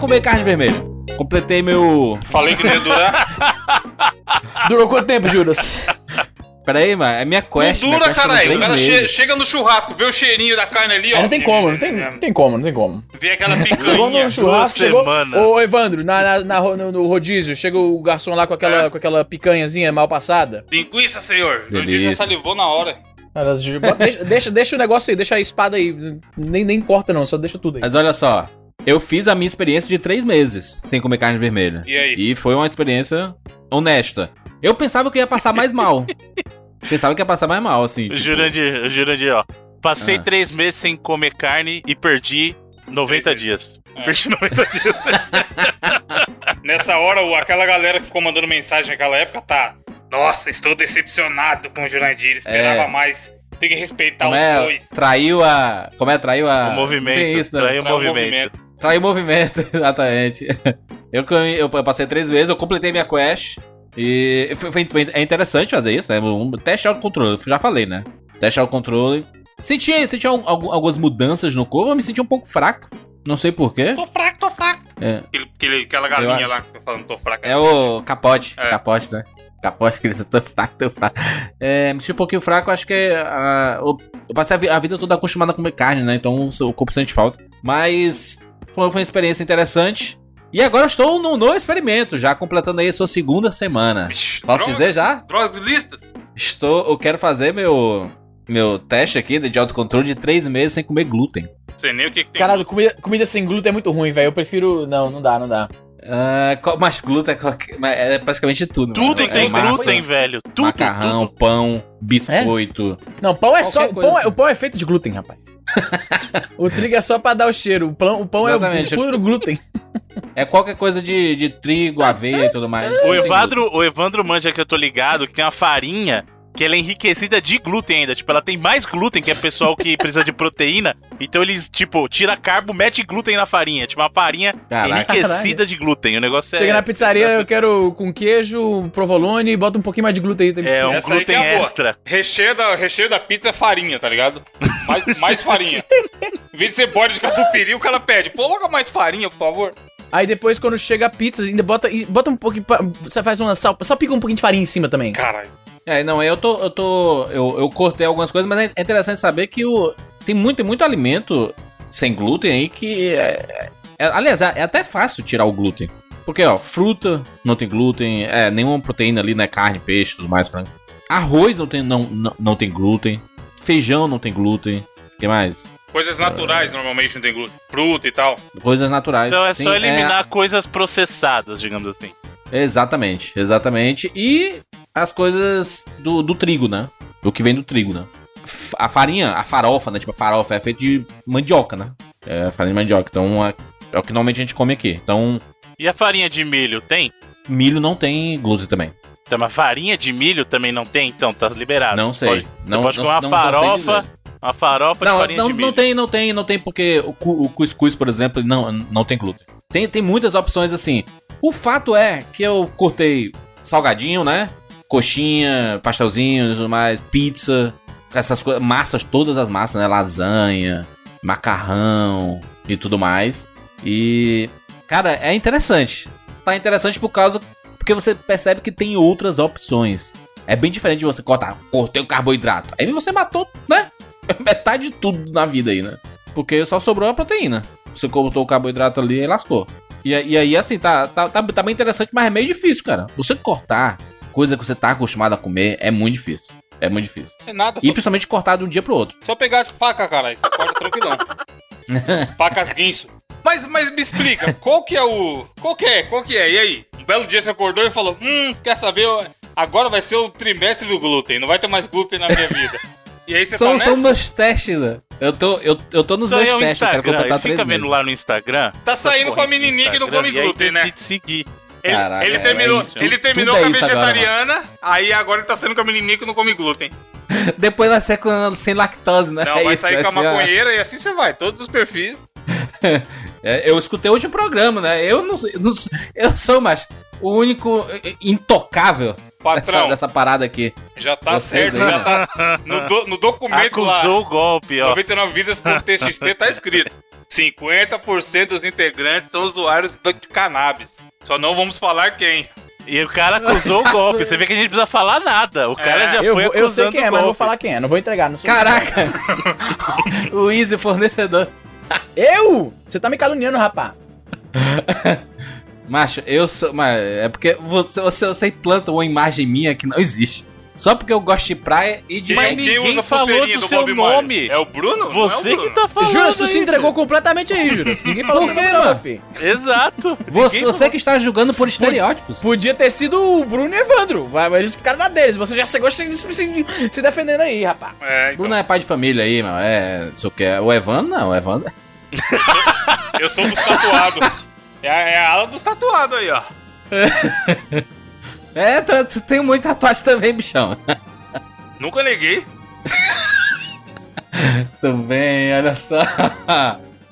comer carne vermelha. Completei meu. Falei que não ia durar. Durou quanto tempo, Juras? Pera aí, mano. É minha quest. não dura, caralho. O cara che- chega no churrasco, vê o cheirinho da carne ali, ó. Aí não tem como, não tem, É, não tem como, não tem como. Vê aquela Chegou picanha. no churrasco, chegou. semanas. Ô, Evandro, na, na- na ro- no, no rodízio, chega o garçom lá com aquela, É. com aquela picanhazinha mal passada. Linguiça, senhor. O Delícia. dia já salivou na hora. Cara, deixa, deixa, deixa o negócio aí, deixa a espada aí. Nem, nem corta, não, só deixa tudo aí. Mas olha só. Eu fiz a minha experiência de três meses sem comer carne vermelha. E aí? E foi uma experiência honesta. Eu pensava que eu ia passar mais mal. pensava que ia passar mais mal, assim. O tipo, Jurandir, o Jurandir, ó. Passei Ah. três meses sem comer carne e perdi 90 dias. É. Perdi 90 dias. Nessa hora, aquela galera que ficou mandando mensagem naquela época tá. Nossa, estou decepcionado com o Jurandir. Esperava É. mais. Tem que respeitar Como os é? dois. Traiu a. Como é? Traiu a. O movimento. Tem isso, né? traiu o Traiu o movimento. movimento. Traiu o movimento, exatamente. Eu, eu passei três meses, eu completei minha quest. E foi, foi- foi- é interessante fazer isso, né? Um teste autocontrole, eu já falei, né? Teste autocontrole. Senti, senti al- al- algumas mudanças no corpo, eu me senti um pouco fraco. Não sei porquê. Tô fraco, tô fraco. É, Aquele, aquele- aquela galinha lá que eu falando, tô fraco. é o capote. É. Capote, né? Capote, que ele tô fraco, tô fraco. É, me senti um pouquinho fraco, acho que é, ah, eu, passei a, vi- a vida toda acostumado a comer carne, né? Então o, o corpo sente falta. Mas foi, foi uma experiência interessante. E agora estou no, no experimento, já completando aí a sua segunda semana. Vixe, Posso droga, dizer já? Drogas de listas? Estou, eu quero fazer meu meu teste aqui de autocontrole de três meses sem comer glúten. Não sei nem o que, que tem. Caralho, comida, comida sem glúten é muito ruim, velho. Eu prefiro. Não, não dá, não dá. Ah, qual- mas glúten é, é praticamente tudo. Tudo mano. tem é massa, glúten, velho. Tudo, macarrão, tudo. pão, biscoito. Não, pão é só. Qualquer coisa Pão é- assim. o pão é feito de glúten, rapaz. o trigo é só pra dar o cheiro. O pão, o pão é o puro glúten. É qualquer coisa de, de trigo, aveia e tudo mais. O Evandro, o Evandro manja que eu tô ligado que tem uma farinha que ela é enriquecida de glúten ainda. Tipo, ela tem mais glúten que é pessoal que precisa de proteína. Então eles, tipo, tira carbo, mete glúten na farinha. Tipo, uma farinha Caraca. enriquecida de glúten. O negócio é. Chega na pizzaria, eu quero com queijo, provolone, bota um pouquinho mais de glúten aí. Tem É um Essa glúten é extra. Recheio da, recheio da pizza é farinha, tá ligado? Mais, mais farinha. Em vez de ser bode de catupiry, o cara pede. Coloca mais farinha, por favor. Aí depois, quando chega a pizza, ainda bota, e bota um pouquinho. Você faz uma sal. Só pica um pouquinho de farinha em cima também. Caralho. É, não, eu tô. Eu tô. Eu, eu cortei algumas coisas, mas é interessante saber que o, tem muito, tem muito alimento sem glúten aí que. É, é- aliás, é, é até fácil tirar o glúten. Porque, ó, fruta não tem glúten, é, nenhuma proteína ali, né? Carne, peixe, tudo mais, frango. Arroz não tem, não, não, não tem glúten. Feijão não tem glúten. O que mais? Coisas naturais normalmente não tem glúten. Fruta e tal. Coisas naturais. Então é Sim, só eliminar coisas processadas, digamos assim. Exatamente, exatamente. E as coisas do, do trigo, né? O que vem do trigo, né? A farinha, a farofa, né? Tipo, a farofa é feita de mandioca, né? É farinha de mandioca. Então é, é o que normalmente a gente come aqui. Então, E a farinha de milho tem? milho não tem glúten também. Então, mas farinha de milho também não tem? Então, tá liberado. Não sei. Pode, não, pode não, comer uma não- sei farofa, uma farofa de Não, farinha não, de milho. não tem, não tem, não tem, porque o, cu- o cuscuz, por exemplo, não, não tem glúten. Tem, tem muitas opções assim. O fato é que eu cortei salgadinho, né? Coxinha, pastelzinho, tudo mais, pizza, essas coisas, massas, todas as massas, né? Lasanha, macarrão e tudo mais. E, cara, é interessante. Tá interessante por causa porque você percebe que tem outras opções. É bem diferente de você cortar, cortei o carboidrato. Aí você matou, né? Metade de tudo na vida aí, né? Porque só sobrou a proteína. Você cortou o carboidrato ali e lascou. E, e aí, assim, tá, tá, tá, tá bem interessante, mas é meio difícil, cara. Você cortar coisa que você tá acostumado a comer é muito difícil. É muito difícil. É nada. E Só, principalmente cortar de um dia pro outro. só pegar de faca, caralho. Você corta tranquilão. Facas guinso. Mas, mas me explica, qual que é o. Qual que é? Qual que é? E aí? Um belo dia você acordou e falou: Hum, quer saber? Agora vai ser o trimestre do glúten. Não vai ter mais glúten na minha vida. E aí você São, tá são meus testes, né? Eu tô, eu, eu tô nos aí meus é o testes, Instagram. completar três fica vendo meses. lá no Instagram. Tá saindo com a menininha que não come glúten, né? decide seguir. Ele, Caraca, ele é, terminou, é ele terminou é com a isso agora, vegetariana, aí agora ele tá saindo com a menininha que não come glúten. Depois vai ser com, sem lactose, né? Não, É vai isso, sair com a maconheira e assim você vai, todos os perfis. É, eu escutei hoje o programa, né? Eu não, eu não eu sou mais o único intocável dessa, Patrão, dessa parada aqui. já tá Vocês certo, aí, já né? tá no, do- no documento lá. Acusou o golpe, ó. 99vidas.txt tá escrito. 50% dos integrantes são usuários de cannabis. Só não vamos falar quem. E o cara acusou o golpe. Você vê que a gente não precisa falar nada. O cara É. já Eu, foi vou- eu sei quem é, mas não vou falar quem é. Não vou entregar. Não sou Caraca! o Easy fornecedor. Eu? Você tá me caluniando, rapá. Macho, eu sou. Mas é porque você, você, você implanta uma imagem minha que não existe. Só porque eu gosto de praia e de. Mas Quem, ninguém quem usa falou do do seu Bob nome. É o Bruno? Não é Você o Bruno. que tá falando. Juras, tu se entregou completamente aí, Juras. Ninguém falou Por seu quê, mano? filho. Exato. Você, você que está julgando por estereótipos. Podia ter sido o Bruno e o Evandro. vai, Mas eles ficaram na deles. Você já chegou se, se, se defendendo aí, rapá. É, então. Bruno é pai de família aí, mano. É. Não sei o que. O Evandro não, o Evandro. Eu sou dos tatuados. É, a- é a ala dos tatuados aí, ó. É, tu, tu tem muita tatuagem também, bichão. Nunca neguei. Tudo bem, olha só.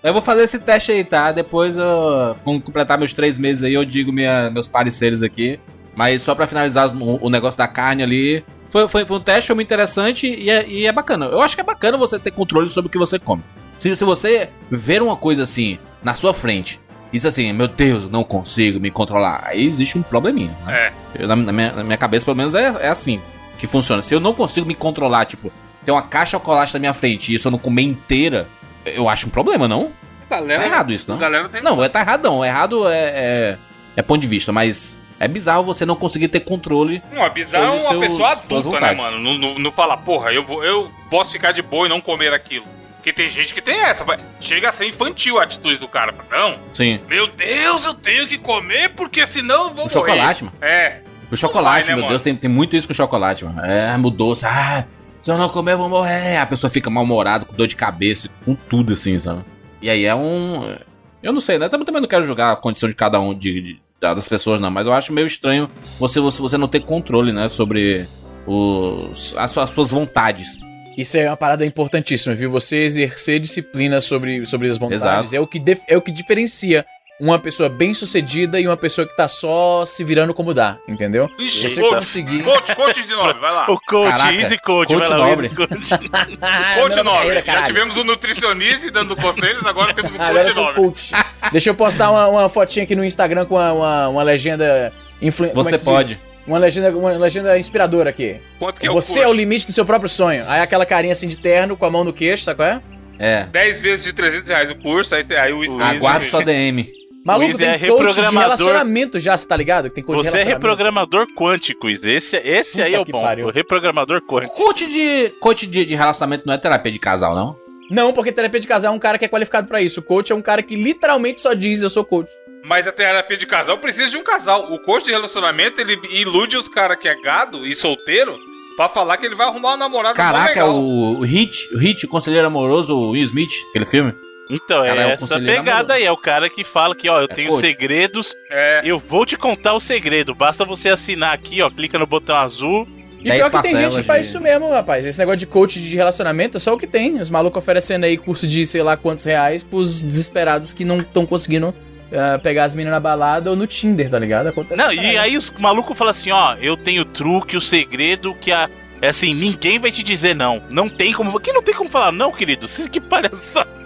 Eu vou fazer esse teste aí, tá? Depois, eu, quando completar meus três meses aí, eu digo minha- meus pareceres aqui. Mas só pra finalizar o, o negócio da carne ali. Foi, foi, foi um teste, foi muito interessante e é, e é bacana. Eu acho que é bacana você ter controle sobre o que você come. Se, se você ver uma coisa assim na sua frente e diz assim, meu Deus, eu não consigo me controlar, aí existe um probleminha, né? É. Eu, na, na minha, na minha cabeça, pelo menos, é, é assim que funciona. Se eu não consigo me controlar, tipo, tem uma caixa de chocolate na minha frente e isso eu não comer inteira, eu acho um problema, não? Galera, Tá errado isso, não? galera tem. Não, é tá errado não. Errado é, é, é ponto de vista, mas é bizarro você não conseguir ter controle. Não, é bizarro uma seus- pessoa adulta, né, mano? Não, não, não falar, porra, eu, vou, eu posso ficar de boa e não comer aquilo. Porque tem gente que tem essa. Chega a ser infantil a atitude do cara. Não, Sim. meu Deus, eu tenho que comer porque senão eu vou O morrer. chocolate, mano. É. O chocolate, vai, né, meu mano? Deus, tem, tem muito isso com chocolate, mano. É, mudou. Ah, se eu não comer, eu vou morrer. A pessoa fica mal-humorada, com dor de cabeça, com tudo assim, sabe? E aí é um. Eu não sei, né? Também, também não quero julgar a condição de cada um, de, de- da- das pessoas, não. Mas eu acho meio estranho você, você, você não ter controle, né? Sobre os, as, suas, as suas vontades. Isso é uma parada importantíssima, viu? Você exercer disciplina sobre, sobre as vontades Exato. é o, que é o que diferencia uma pessoa bem sucedida e uma pessoa que tá só se virando como dá, entendeu? Ixi, Você coach, conseguir. coach, coach de nome, vai lá. O coach, Caraca, easy coach, coach vai lá, nobre. easy coach. Coach meu nobre. Já tivemos o nutricionista dando conselhos, agora temos o coach nobre. coach. Deixa eu postar uma, uma fotinha aqui no Instagram com uma, uma, uma legenda influ... como é Você que se diz? Uma legenda, uma legenda inspiradora aqui. Quanto que é Você o é o limite do seu próprio sonho. Aí aquela carinha assim de terno com a mão no queixo, sabe qual é? É. 10 vezes de 300 reais o curso, aí, aí o Easy. Aguarde sua DM. Maluco, Luiz tem é coach de reprogramador. relacionamento já, você tá ligado? Que tem coach de Você é reprogramador quântico, Izzy. esse, esse aí é o bom. pariu. O reprogramador quântico. Coach de, coach de, de relacionamento não é terapia de casal, não? Não, porque terapia de casal é um cara que é qualificado pra isso. O coach é um cara que literalmente só diz eu sou coach. Mas a terapia de casal precisa de um casal. O coach de relacionamento, ele ilude os caras que é gado e solteiro pra falar que ele vai arrumar uma namorada Caraca, legal. o, o Hit, o Hit, o conselheiro amoroso, o Will Smith, aquele filme. Então, Cara, é é essa pegada amoroso. aí. É o cara que fala que, ó, eu É tenho coach. segredos, É. eu vou te contar o segredo. Basta você assinar aqui, ó, clica no botão azul. E pior que tem gente que faz de- isso mesmo, rapaz. Esse negócio de coach de relacionamento é só o que tem. Os malucos oferecendo aí curso de sei lá quantos reais pros desesperados que não estão conseguindo ah, pegar as meninas na balada ou no Tinder, tá ligado? Acontece Não, e aí os malucos falam assim, ó, eu tenho o truque, o segredo que a. É assim, ninguém vai te dizer não. Não tem como. Que não tem como falar não, querido. Que palhaçada.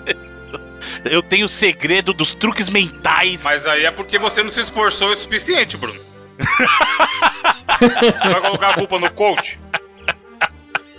Eu tenho o segredo dos truques mentais. Mas aí é porque você não se esforçou o suficiente, Bruno. vai colocar a culpa no coach?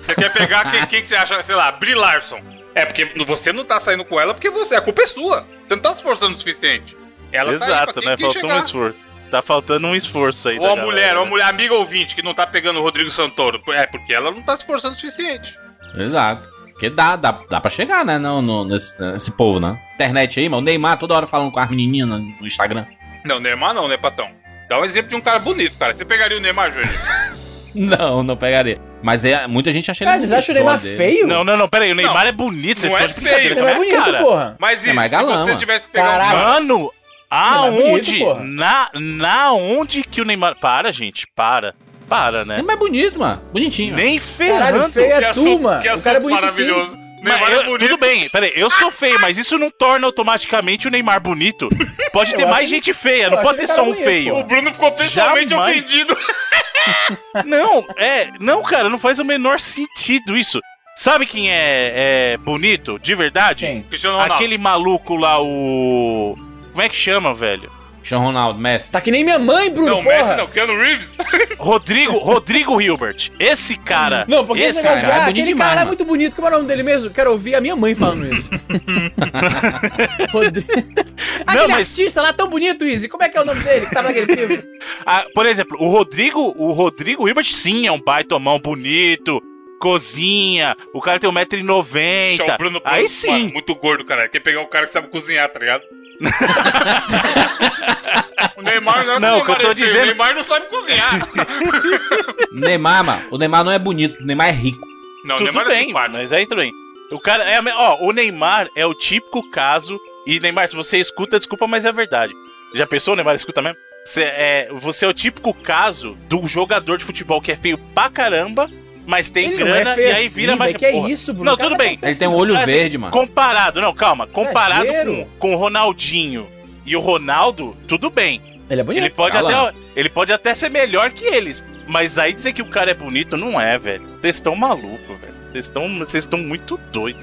Você quer pegar quem, quem que você acha, sei lá, Brie Larson. É porque você não tá saindo com ela porque você, a culpa é sua. Você não tá se esforçando o suficiente. Ela tá aí Exato, quem, né? Faltou chegar. um esforço. Tá faltando um esforço aí. Ou a mulher, ou a né? mulher amiga ouvinte que não tá pegando o Rodrigo Santoro. É porque ela não tá se esforçando o suficiente. Exato. Porque dá, dá, dá pra chegar, né? Não, no, nesse, nesse povo, né? Internet aí, mano. O Neymar toda hora falando com as menininhas no, no Instagram. Não, Neymar não, né, Patão? Dá um exemplo de um cara bonito, cara. Você pegaria o Neymar, Júnior? Não, não pegaria. Mas é, muita gente acha ele Cara, vocês acham o Neymar dele. feio? Não, não, não, pera aí. O Neymar Não, é bonito. Vocês não estão é de brincadeira feio, Ele é bonito, cara. porra. Mas e É mais se galã, você mano. tivesse que pegar Caralho. um cara... Mano, É bonito, aonde? na, na onde que o Neymar. Para, gente, para. Para, né? Neymar é bonito, mano. Bonitinho. Nem ferrando. Caralho, feio Que é tu, assunto, mano. que O assunto cara é bonito maravilhoso. sim. Neymar eu- é bonito. tudo bem, peraí, eu sou feio, mas isso não torna automaticamente o Neymar bonito. Pode ter mais que- gente feia, não pode ter só um bonito, feio. pô. O Bruno ficou pessoalmente Jamais. ofendido. Não, é, não, cara, não faz o menor sentido isso. Sabe quem é, é bonito, de verdade? Quem? Aquele maluco lá, o. Como é que chama, velho? Sean Ronaldo, Messi. Tá que nem minha mãe, Bruno, Não, porra. Messi não, Keanu Reeves. Rodrigo, Rodrigo Hilbert. Esse cara. Não, porque esse, de, cara é ah, bonito aquele demais, cara é mano. muito bonito. Como é o nome dele mesmo? Quero ouvir a minha mãe falando isso. Rodrigo. Aquele mas- artista lá tão bonito, Izzy. Como é que é o nome dele que tá naquele filme? Ah, por exemplo, o Rodrigo, o Rodrigo Hilbert sim é um baita mão bonito, cozinha, o cara tem Show, 1,90m. Bruno, Bruno Aí sim. mano, muito gordo, cara. Quer pegar o cara que sabe cozinhar, tá ligado? o Neymar não é Não, o o que eu Neymar tô é dizendo- O Neymar não sabe cozinhar. Neymar, mano. O Neymar não é bonito, o Neymar é rico. Não, o Tudo Neymar é bem, simpático. mas aí tudo bem. O cara é ó, o Neymar é o típico caso e Neymar, se você escuta, desculpa, mas é verdade. Já pensou, o Neymar escuta mesmo? Você é, você é o típico caso do jogador de futebol que é feio pra caramba, mas tem Ele não grana é e aí vira mais velho. Que porra. isso, Bruno? Não, O tudo tá bem. Ele tem um olho Assim, verde, mano. Comparado, não, calma. Comparado Exagero. com, com o Ronaldinho e o Ronaldo, tudo bem. Ele é bonito. Ele pode, Cala. até, ele pode até ser melhor que eles. Mas aí dizer que o cara é bonito não é, velho. Vocês estão malucos, velho. Vocês estão vocês estão muito doidos.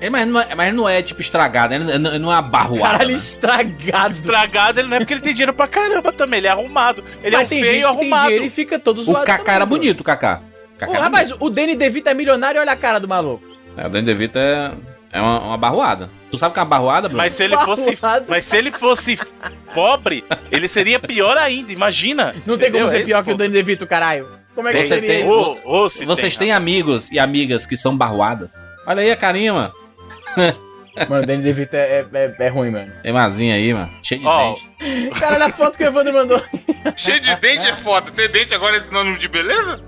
Ele, mas, não é, mas não é tipo estragado, ele não, não é uma barroada. Caralho, né? estragado. Estragado ele não é porque ele tem dinheiro pra caramba também. Ele é arrumado. Ele Mas é um tem feio gente que tem arrumado. dinheiro e fica todo O zoado Kaká era bonito, o Kaká. Ô, rapaz, o Danny DeVito é milionário e olha a cara do maluco. É, o Danny DeVito é, é uma, uma barroada. Tu sabe o que é uma barroada, Bruno? Mas se ele fosse. Mas se ele fosse pobre, ele seria pior ainda, imagina. Não tem como ser É pior que o. Danny DeVito, caralho. Como é que Você seria tem- isso? Ô, ô, se Vocês têm amigos e amigas que são barroadas? Olha aí a carinha, mano. Mano, o Danny DeVito é, é, é ruim, mano. Tem mazinha aí, mano. Cheio de Ó, dente. Cara, olha a foto que o Evandro mandou. Cheio de dente é foda. Ter dente agora é sinônimo de beleza?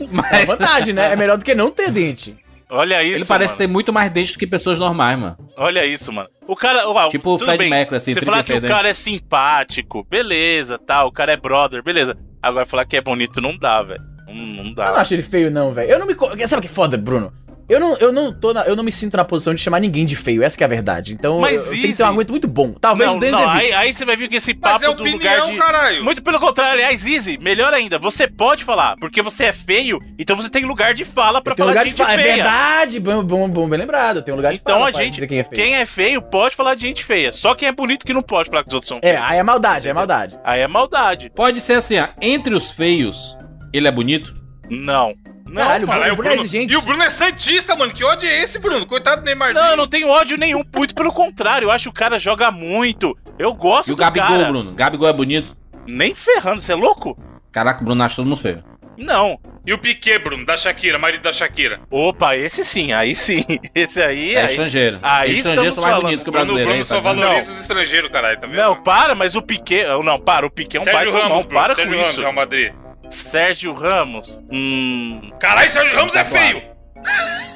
É Mas vantagem, né? É melhor do que não ter dente. Olha isso. ele parece mano. ter muito mais dente do que pessoas normais, mano. Olha isso, mano. O cara. ó, Tipo o Fred. Mercury, assim, Você falar que 36 o dentes. cara é simpático, beleza, tal. O cara é brother, beleza. Agora falar que é bonito não dá, velho. Não, não Eu não dá. acho ele feio, não, velho. Eu não me. Sabe o que é foda, Bruno? Eu não, eu, não tô na- eu não me sinto na posição de chamar ninguém de feio, essa que é a verdade. Então Mas eu, eu tenho que ter um argumento muito bom. Talvez não, não, aí, aí você vai vir com esse Mas papo é do lugar opinião, de. caralho. Muito pelo contrário, aliás, Easy, melhor ainda, você pode falar, porque você é feio, então você tem lugar de fala um falar lugar de de gente fala. É feia. verdade, bom, bom, bom, bem lembrado. Tem um lugar de Então fala a pra gente, dizer quem é feio. quem é feio pode falar de gente feia. Só quem é bonito que não pode falar que os outros são É, feios. aí é maldade, é maldade. Aí é maldade. Pode ser assim, ó. Entre os feios, ele é bonito? Não. Não, Caralho, mano. Caralho, o Bruno é exigente. E o Bruno é santista, mano. Que ódio é esse, Bruno? Coitado do Neymarzinho. Não, eu não tenho ódio nenhum. Muito pelo contrário, eu acho que o cara joga muito. Eu gosto E o do Gabigol, cara. Bruno? Gabigol é bonito? Nem ferrando, você é louco? Caraca, o Bruno acha todo mundo feio. Não. E o Piquet, Bruno, da Shakira, marido da Shakira. Opa, esse sim, aí sim. Esse aí, É, aí. estrangeiro. Aí Os estrangeiros são mais falando. bonitos que o Bruno, brasileiro, Bruno hein? só valoriza os estrangeiros, caralho, tá vendo? Não, para, mas o Piquet. Não, para, o Piquet é um Sérgio baita Ramos, mão. Bruno. Para Sérgio com Ramos, isso. Real Madrid. Sérgio Ramos. Hum. Caralho, Sérgio Ramos é feio.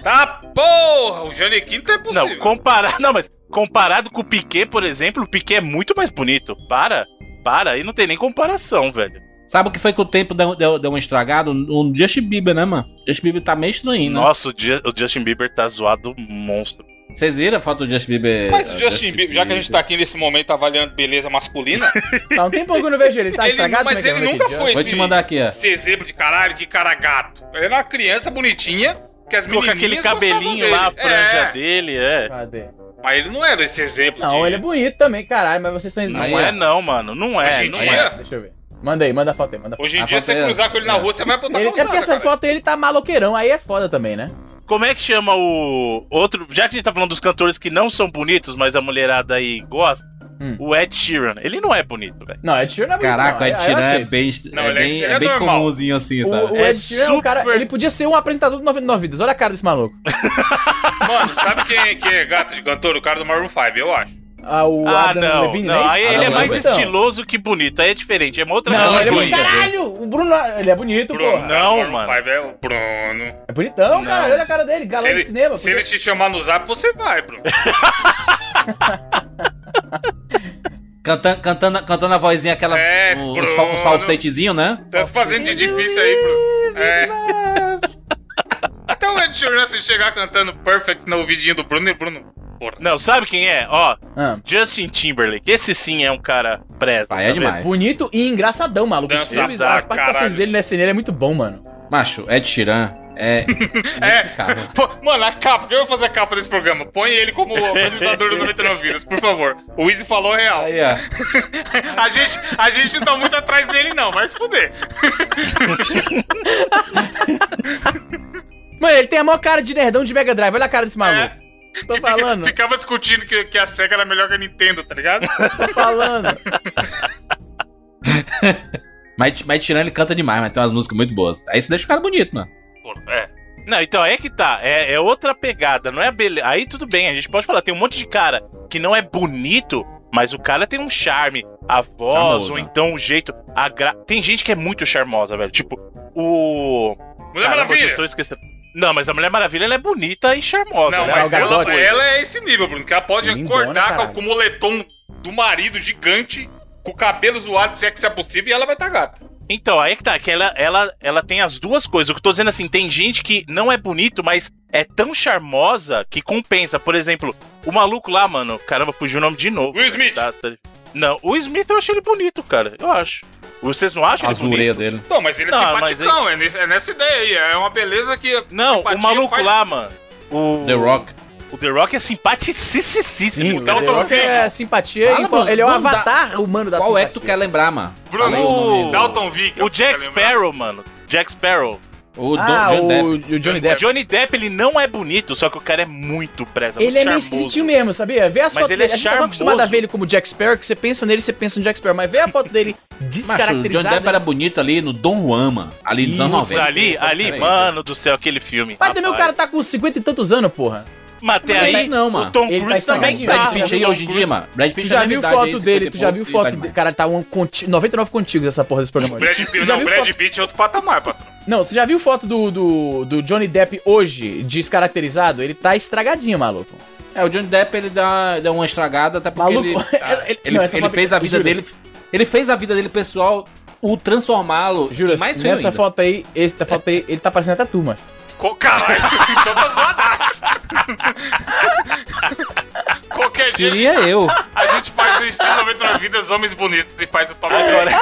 Tá porra, o Janequim não é possível. Não, comparado. Não, mas comparado com o Piquet, por exemplo, o Piquet é muito mais bonito. Para, para, aí não tem nem comparação, velho. Sabe o que foi que o tempo deu, deu, deu um estragado? O Justin Bieber, né, mano? Justin Bieber tá meio estranho, né? Nossa, o, o Justin Bieber tá zoado monstro. Vocês viram a foto do Justin Bieber? Mas o uh, Justin Bieber, já que a gente tá aqui nesse momento avaliando beleza masculina, Tá um tempão que eu não vejo ele. Ele tá Ele- estragado? mas é que é? ele é nunca foi Vou esse- te mandar aqui, ó. esse exemplo de caralho, que cara gato. Ele era uma criança bonitinha, que as Com menininhas aquele cabelinho lá, a franja É, dele, é. Cadê? Mas ele não era esse exemplo Não, de... ele é bonito também, caralho, mas vocês estão Não exagerando. Aí, é não, mano. Não é, Hoje em não dia- é. Deixa eu ver. Manda aí, manda a foto aí, manda. Hoje em A dia, você é- cruzar com ele na é. rua, você vai botar Ele, é porque essa cara. foto ele tá maloqueirão, aí é foda também, né? Como é que chama o outro. Já que a gente tá falando dos cantores que não são bonitos, mas a mulherada aí gosta, Hum. o Ed Sheeran. Ele não é bonito, velho. Não, Ed Sheeran não é bonito, Caraca, o não. Ed aí eu Sheeran é bem, Não, é ele é- bem, ele é é bem comumzinho assim, O, sabe? o É Ed Sheeran é um cara. Ele podia ser um apresentador do 99 Vidas. Olha a cara desse maluco. Mano, sabe quem, quem é gato de cantor? O cara do Maroon 5, eu acho. Ah, o Ah, Adam não. Levine, não. né? Aí Isso? ele é mais Levine, então. estiloso que bonito. Aí é diferente. É uma outra Não, ele é bonito. Caralho! O Bruno, ele é bonito, Bruno, Não, mano. 5 é o Bruno. É bonitão, Não. cara. Olha a cara dele. Galã Se de ele, cinema. se podia- ele te chamar no zap, você vai, Bruno. Cantando, cantando, cantando a vozinha, aquela. É, os, fal- os falsetezinhos, né? Tá se fazendo de difícil aí, Bruno. É. Até o Ed Sheeran, se chegar cantando Perfect no ouvidinho do Bruno, e Bruno... Porra. Não, sabe quem é? Ó, Ah, Justin Timberlake. Esse sim é um cara presta. Pai, é tá vendo? demais. bonito e engraçadão, maluco. Os Dança filmes, as participações caralho. dele nessa cena é muito bom, mano. Macho, Ed Sheeran É. É. Pô, Mano, a capa, quem vai fazer a capa desse programa? Põe ele como apresentador do 99 Vidas, por favor. O Easy falou real. Aí, ó. A gente, a gente não tá muito atrás dele, não, vai se fuder. Mano, ele tem a maior cara de nerdão de Mega Drive. Olha a cara desse maluco. Tô falando, ficava discutindo que, que a SEGA era melhor que a Nintendo, tá ligado? tô falando. Mas, mas tirando ele canta demais, mas tem umas músicas muito boas. Aí você deixa o cara bonito, mano. É. Não, então é que tá. É, é outra pegada, não é beleza. Aí tudo bem, a gente pode falar. Tem um monte de cara que não é bonito, mas o cara tem um charme, a voz, Charmoso, ou né? então o jeito. A gra... Tem gente que é muito charmosa, velho. Tipo, o. Mulher Caramba, Maravilha. eu tô esquecendo. Não, mas a Mulher Maravilha ela é bonita e charmosa. Não, né? mas ela, Gadot. ela é esse nível, Bruno, que ela pode Lindona, acordar com, caralho. com o moletom do marido gigante, com o cabelo zoado, se é que se é possível, e ela vai estar gata. Então, aí que tá, que ela, ela, ela tem as duas coisas. O que eu tô dizendo assim, tem gente que não é bonito, mas é tão charmosa que compensa. Por exemplo, o maluco lá, mano, caramba, fugiu o nome de novo. Will Smith. Tá, tá. Não, o Smith eu achei ele bonito, cara. Eu acho. Vocês não acham A ele azureia dele. Não, mas ele é Não, mas simpaticão, é, nesse- é nessa ideia aí. É uma beleza que. Não, simpatia o maluco faz- lá, mano. O The Rock. O The Rock é simpaticíssimo. Sim, o The tô Rock ouvindo. é simpatia. Fala, e mano, ele é o avatar humano da Qual é que simpatia. tu quer lembrar, mano? Bruno, o. Dalton Vick. O Jack Sparrow, mano. Jack Sparrow. O Ah, Johnny o, Depp. o Johnny O Depp. Johnny Depp, ele não é bonito, só que o cara é muito presa, Ele muito é meio esquisitinho mesmo, sabia? Vê as Mas fotos ele é dele. a gente tá acostumado a ver ele como Jack Sparrow, que você pensa nele, você pensa no Jack Sparrow. Mas vê a foto dele Macho, o Johnny descaracterizada. Depp era bonito ali no Dom Juan, mano. Ali nos anos Isso, 90. Ali, ali, mano do céu, aquele filme. Mas também o rapaz. cara tá com 50 e tantos anos, porra. Mas até Mas aí, não, mano. o Tom Ele tá Cruise também estragadinho. tá. Brad Pitt aí hoje em dia, mano. Brad Tu Pitt já viu foto dele, 50 tu já viu tá foto dele. Cara, tá um conti... 99 contigos essa porra desse programa. Brad Pitt, não, Brad Pitt é outro patamar, patrão. Não, você já viu foto do, do, do Johnny Depp hoje, descaracterizado? Ele tá estragadinho, maluco. É, o Johnny Depp, ele dá, dá uma estragada, até porque Maluco, ele, ele- ele, não, ele foto- fez a vida dele... Ele fez a vida dele pessoal o transformá-lo mais feio nessa ainda. foto aí, essa foto aí, ele tá parecendo até tu, mano. Co- Caralho, então tá zoadaço. Qualquer dia Queria eu. a gente faz o estilo 99 vidas, homens bonitos, e faz o top Agora, 10.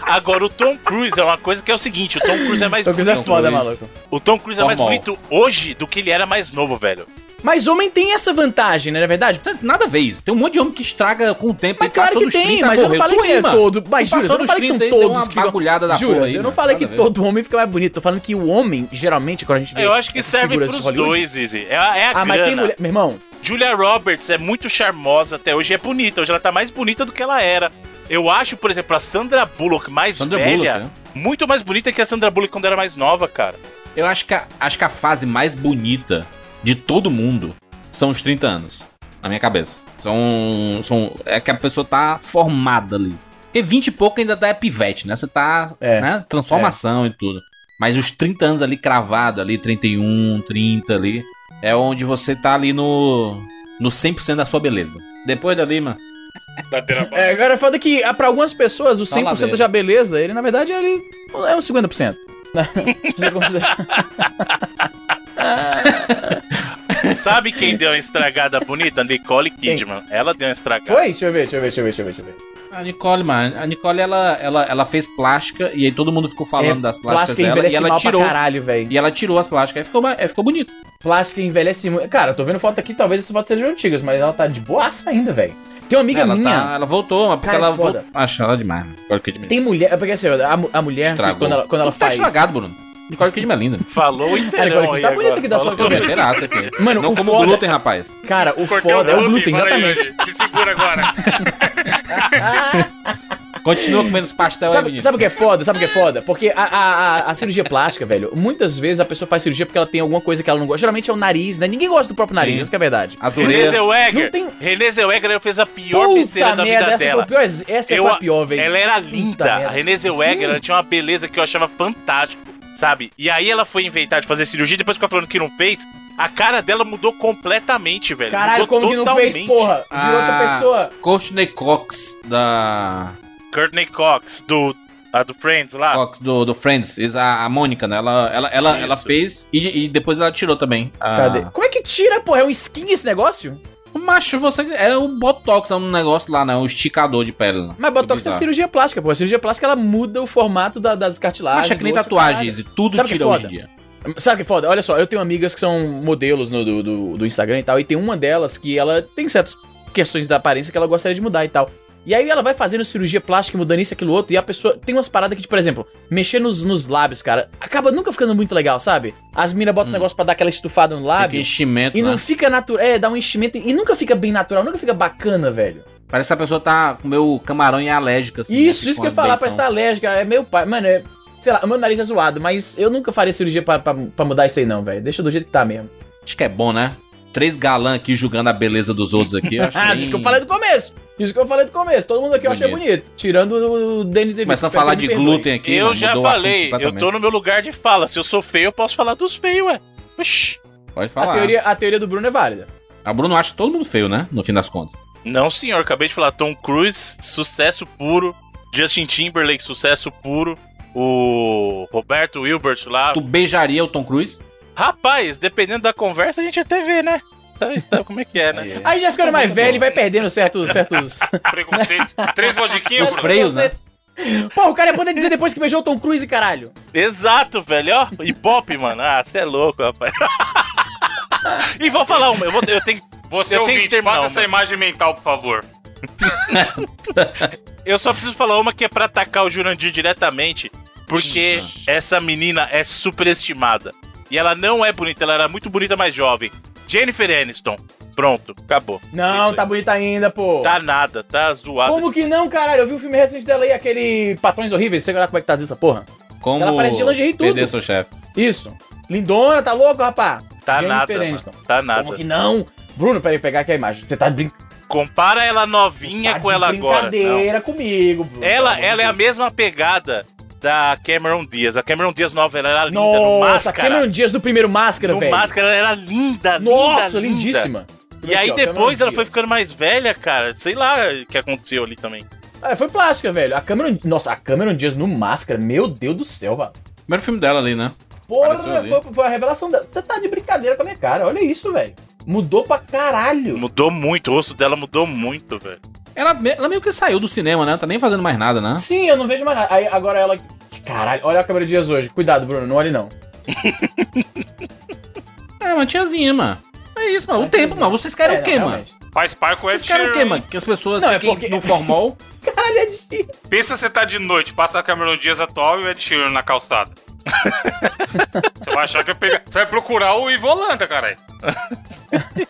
agora, o Tom Cruise é uma coisa que é o seguinte: o Tom Cruise é mais é bonito. foda, Cruise. maluco. O Tom Cruise é mais Normal. bonito hoje do que ele era mais novo, velho. Mas homem tem essa vantagem, né? Na verdade, Nada a ver isso. Tem um monte de homem que estraga com o tempo. Mas e claro que dos tem, 30, mas eu não falei que é todo. Mas Tu jura, eu não falei que são 30 aí, deu todos uma que. bagulhada da Jura, aí, eu não mano. falei que todo homem fica mais bonito. Tô falando que o homem, geralmente, quando a gente vê. Eu acho que serve pros dois, Izzy. É, a- é a Ah, mas tem grana. mulher. Meu irmão, Julia Roberts é muito charmosa até hoje, é bonita. Hoje ela tá mais bonita do que ela era. Eu acho, por exemplo, a Sandra Bullock mais Sandra velha, Bullock, né? muito mais bonita que a Sandra Bullock quando era mais nova, cara. Eu acho que, a, acho que a fase mais bonita de todo mundo são os 30 anos. Na minha cabeça. São. são é que a pessoa tá formada ali. Porque 20 e pouco ainda dá pivete, né? Você tá. É. Né? Transformação e tudo. Mas os 30 anos ali cravado, ali, 31, 30 ali. É onde você tá ali no. No 100% da sua beleza. Depois dali, mano. Da terapia. é, agora foda que ah, pra algumas pessoas o Só lá 100% dele. já beleza, ele na verdade ele é um 50%. Você considera- Sabe quem deu uma estragada bonita? Nicole Kidman. Ela deu uma estragada. Foi? Deixa eu ver, deixa eu ver, deixa eu ver, deixa eu ver. Deixa eu ver. A Nicole, mano. A Nicole, ela, ela, ela fez plástica e aí todo mundo ficou falando É, das plásticas plástica dela. envelhece E ela mal tirou. pra caralho, velho. E ela tirou as plásticas. Aí ficou, aí ficou bonito. Plástica envelhece muito. Cara, eu tô vendo foto aqui, talvez essas fotos sejam antigas, mas ela tá de boaça ainda, velho. Tem uma amiga ela, minha. tá- ela voltou, mas porque Cara, ela foda. voltou. Acho ela demais. Nicole Kidman. Tem mulher. é Porque assim, a, a mulher, Estragou. quando ela, quando ela Tá faz. estragado, Bruno. Nicole Kidman é linda. Falou inteirão Nicole aí Kidman tá bonita agora. aqui da sua câmera. Inteiraça aqui. Mano, Não o como foda- glúten, rapaz. Cara, o Cortei foda é o glúten, aí, exatamente. Andy. Me segura agora. Continua comendo os pastel aí, Sabe, menino. sabe o que é foda? Sabe o que é foda? Porque a, a, a, a cirurgia plástica, velho, muitas vezes a pessoa faz cirurgia porque ela tem alguma coisa que ela não gosta. Geralmente é o nariz, né? Ninguém gosta do próprio nariz, Sim. isso que é verdade. As Renée orelhas. Zellweger. Não tem- Renée Zellweger fez a pior besteira da vida essa dela. a pior. Essa Eu- foi a pior, velho. Ela era Puta linda. merda. A Renée Zellweger ela tinha uma beleza que eu achava fantástico, sabe? E aí ela foi inventar de fazer cirurgia, depois ficou falando que não fez. A cara dela mudou completamente, velho. Caralho, mudou como que não fez, porra? Virou outra Ah, pessoa. Courtney Cox da. Courtney Cox, do, a do Friends lá. Cox do, do Friends. A, a Mônica, né? Ela, ela, ela, Isso. ela fez e, e depois ela tirou também. a- Cadê? Como é que tira, porra? É um skin esse negócio? Macho, você. É o Botox, é um negócio lá, né? O esticador de pele. lá. Mas Botox é cirurgia plástica, pô. A cirurgia plástica ela muda o formato da- das cartilagens. Macho, é que nem tatuagens e tudo Sabe que tira hoje em foda? dia. Sabe que foda? Olha só, eu tenho amigas que são modelos no, do, do, do Instagram e tal, e tem uma delas que ela tem certas questões da aparência que ela gostaria de mudar e tal. E aí ela vai fazendo cirurgia plástica, mudando isso, aquilo outro, e a pessoa tem umas paradas que, tipo, por exemplo, mexer nos, nos lábios, cara, acaba nunca ficando muito legal, sabe? As minas botam esse negócio pra dar aquela estufada no Hum. Fica lábio. enchimento, E né? não fica natural. É, dá um enchimento e nunca fica bem natural, nunca fica bacana, velho. Parece que a pessoa tá com meu camarão e alérgica, assim. Isso, né? isso que eu ia falar, parece que tá alérgica. É meu pai. Mano, é. Sei lá, meu nariz é zoado, mas eu nunca faria cirurgia pra, pra, pra mudar isso aí, não, velho. Deixa do jeito que tá mesmo. Acho que é bom, né? Três galã aqui julgando a beleza dos outros aqui. Ah, bem... isso que eu falei do começo. Isso que eu falei do começo. Todo mundo aqui eu achei Bonito. bonito. Tirando o Danny DeVito. Começa a falar de glúten aqui. eu mano, já falei, eu tô no meu lugar de fala. Se eu sou feio, eu posso falar dos feios, ué. Oxi. Pode A falar. teoria, a teoria do Bruno é válida. A Bruno acha todo mundo feio, né? No fim das contas. Não, senhor. Acabei de falar. Tom Cruise, sucesso puro. Justin Timberlake, sucesso puro. O Roberto Wilbert lá. Tu beijaria o Tom Cruise? Rapaz, dependendo da conversa, a gente até vê, né? Tá- tá- como é que é, né? Aí já ficando mais velho e vai perdendo certos. certos... Preconceito. Três vodquinhas, Os freios, né? Pô, o cara ia poder dizer depois que beijou o Tom Cruise, caralho. Exato, velho. Ó, hip hop, mano. Ah, você é louco, rapaz. e vou falar uma. Eu, vou, eu tenho. Você Eu tenho que ouvinte, terminar uma. essa imagem mental, por favor. Eu só preciso falar uma que é pra atacar o Jurandir diretamente. Porque essa menina é superestimada. E ela não é bonita, ela era muito bonita, mais jovem. Jennifer Aniston. Pronto, acabou. Não, tá bonita ainda, pô. Tá nada, tá zoada. Como que não, caralho? Eu vi o filme recente dela aí, aquele Patrões Horríveis. Sei lá como é que tá essa porra. Como Ela parece de lingerie e tudo. perder seu chefe. Isso. Lindona, tá louco, rapá? Tá Jennifer nada, Aniston. mano. Tá nada. Como que não? Bruno, peraí, pegar aqui a imagem. Você tá, brin... Compara ela novinha tá com ela agora. Brincadeira comigo, Bruno. Ela, amor ela é a mesma pegada da Cameron Diaz. A Cameron Diaz nova, ela era linda no Nossa, Máscara. Cameron Dias do primeiro Máscara, no velho. Máscara ela era linda, Nossa, linda, linda. lindíssima. E aí depois ela foi Diaz. ficando mais velha, cara. Sei lá o que aconteceu ali também. Ah, foi plástica, velho. A Cameron... Nossa, a Cameron Dias no Máscara, meu Deus do céu, velho. Primeiro filme dela ali, né? Porra, foi, foi a revelação dela. Você tá de brincadeira com a minha cara, olha isso, velho. Mudou pra caralho. Mudou muito, o rosto dela mudou muito, velho. Ela, ela meio que saiu do cinema, né? Tá nem fazendo mais nada, né? Sim, eu não vejo mais nada. Aí agora ela. Caralho, olha a Cameron Dias hoje. Cuidado, Bruno, não olhe não. É, uma tiazinha, mano. É isso, mano. O tempo, mano. Vocês querem É, o quê, não, mano? realmente. Faz par com Vocês querem o quê, mano? Que as pessoas Não, é fiquem porque- no formol. Caralho, é de... Pensa você tá de noite, passa a Cameron Dias atual e o Ed Sheeran na calçada. você vai achar que é pegar. Você vai procurar o Ivo Holanda, caralho.